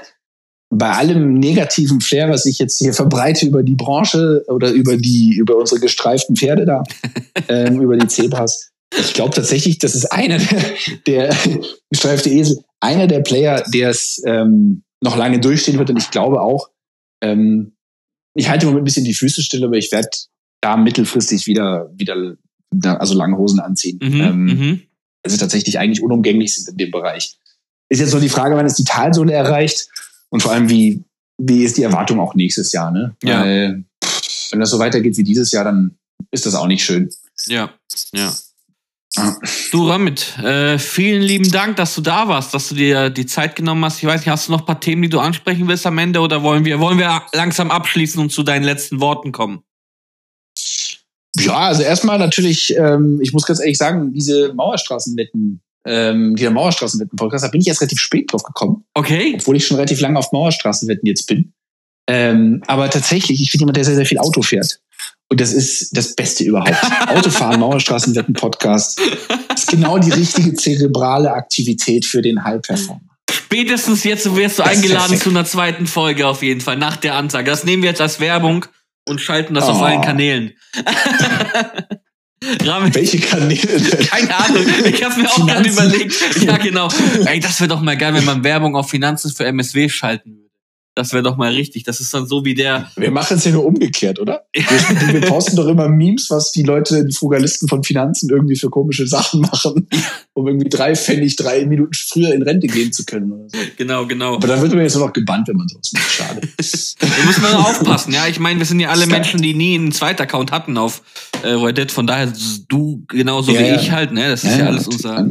bei allem negativen Flair, was ich jetzt hier verbreite über die Branche oder über die, über unsere gestreiften Pferde da, [laughs] ähm, über die Zebras, ich glaube tatsächlich, das ist einer der, der [laughs] gestreifte Esel, einer der Player, der es ähm, noch lange durchstehen wird. Und ich glaube auch, ähm, ich halte im Moment ein bisschen die Füße still, aber ich werde da mittelfristig wieder, wieder, also lange Hosen anziehen. Mhm, ähm, mhm. Also tatsächlich eigentlich unumgänglich sind in dem Bereich. Ist jetzt nur die Frage, wann es die Talsohle erreicht und vor allem, wie, wie ist die Erwartung auch nächstes Jahr, ne? Ja. Weil, wenn das so weitergeht wie dieses Jahr, dann ist das auch nicht schön. Ja, ja. Du, Ramit, äh, vielen lieben Dank, dass du da warst, dass du dir die Zeit genommen hast. Ich weiß nicht, hast du noch ein paar Themen, die du ansprechen willst am Ende oder wollen wir, wollen wir langsam abschließen und zu deinen letzten Worten kommen? Ja, also erstmal natürlich, ähm, ich muss ganz ehrlich sagen, diese Mauerstraßenwetten, ähm, dieser Mauerstraßenwetten-Podcast, da bin ich erst relativ spät drauf gekommen. Okay. Obwohl ich schon relativ lange auf Mauerstraßenwetten jetzt bin. Ähm, aber tatsächlich, ich bin jemand, der sehr, sehr viel Auto fährt. Und das ist das Beste überhaupt. Autofahren, [laughs] Mauerstraßenwetten, Podcast. ist genau die richtige zerebrale Aktivität für den High-Performer. Spätestens jetzt wirst du das eingeladen zu einer zweiten Folge auf jeden Fall, nach der Ansage. Das nehmen wir jetzt als Werbung und schalten das oh. auf allen Kanälen. [laughs] Rahmen. Welche Kanäle denn? Keine Ahnung. Ich habe mir auch gerade überlegt. Ja, genau. [laughs] Ey, das wäre doch mal geil, wenn man Werbung auf Finanzen für MSW schalten würde. Das wäre doch mal richtig. Das ist dann so wie der. Wir machen es ja nur umgekehrt, oder? [laughs] wir, wir, posten doch immer Memes, was die Leute, die Frugalisten von Finanzen irgendwie für komische Sachen machen, [laughs] um irgendwie drei Pfennig, drei Minuten früher in Rente gehen zu können oder so. Genau, genau. Aber dann wird man jetzt nur noch gebannt, wenn man sowas macht. Schade. [laughs] da muss man aufpassen, ja. Ich meine, wir sind ja alle Menschen, die nie einen zweiten Account hatten auf äh, Reddit. Von daher du genauso ja, wie ja. ich halt, ne? Das ist ja, ja alles unser.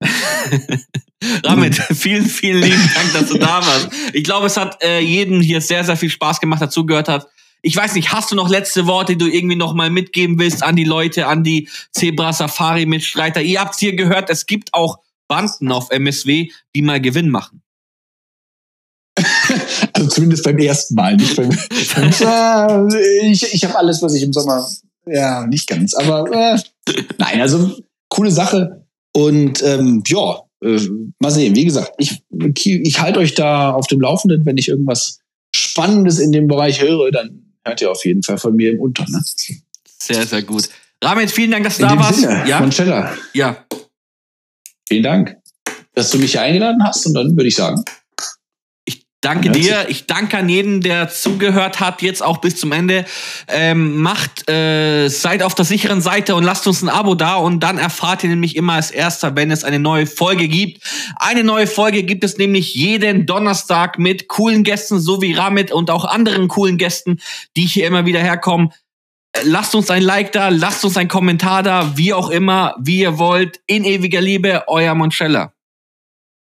[laughs] Ramit, [laughs] vielen, vielen lieben Dank, dass du da warst. Ich glaube, es hat äh, jedem hier sehr, sehr viel Spaß gemacht, dazugehört hat. Ich weiß nicht, hast du noch letzte Worte, die du irgendwie noch mal mitgeben willst an die Leute, an die Zebra Safari Mitstreiter? Ihr habt hier gehört, es gibt auch Banden auf MSW, die mal Gewinn machen. [laughs] Also zumindest beim ersten Mal, nicht beim. beim ich ich habe alles, was ich im Sommer. Ja, nicht ganz, aber äh, nein, also coole Sache. Und ähm, ja, äh, mal sehen. Wie gesagt, ich, ich halte euch da auf dem Laufenden, wenn ich irgendwas Spannendes in dem Bereich höre, dann hört ihr auf jeden Fall von mir im Unter. Ne? Sehr, sehr gut. Ramit, vielen Dank, dass du in da warst. Sinne, ja. Monchella. Ja. Vielen Dank, dass du mich hier eingeladen hast und dann würde ich sagen, Danke dir. Ich danke an jeden, der zugehört hat, jetzt auch bis zum Ende. Ähm, macht, äh, seid auf der sicheren Seite und lasst uns ein Abo da und dann erfahrt ihr nämlich immer als erster, wenn es eine neue Folge gibt. Eine neue Folge gibt es nämlich jeden Donnerstag mit coolen Gästen, so wie Ramit und auch anderen coolen Gästen, die hier immer wieder herkommen. Äh, lasst uns ein Like da, lasst uns ein Kommentar da, wie auch immer, wie ihr wollt. In ewiger Liebe, euer Monchella.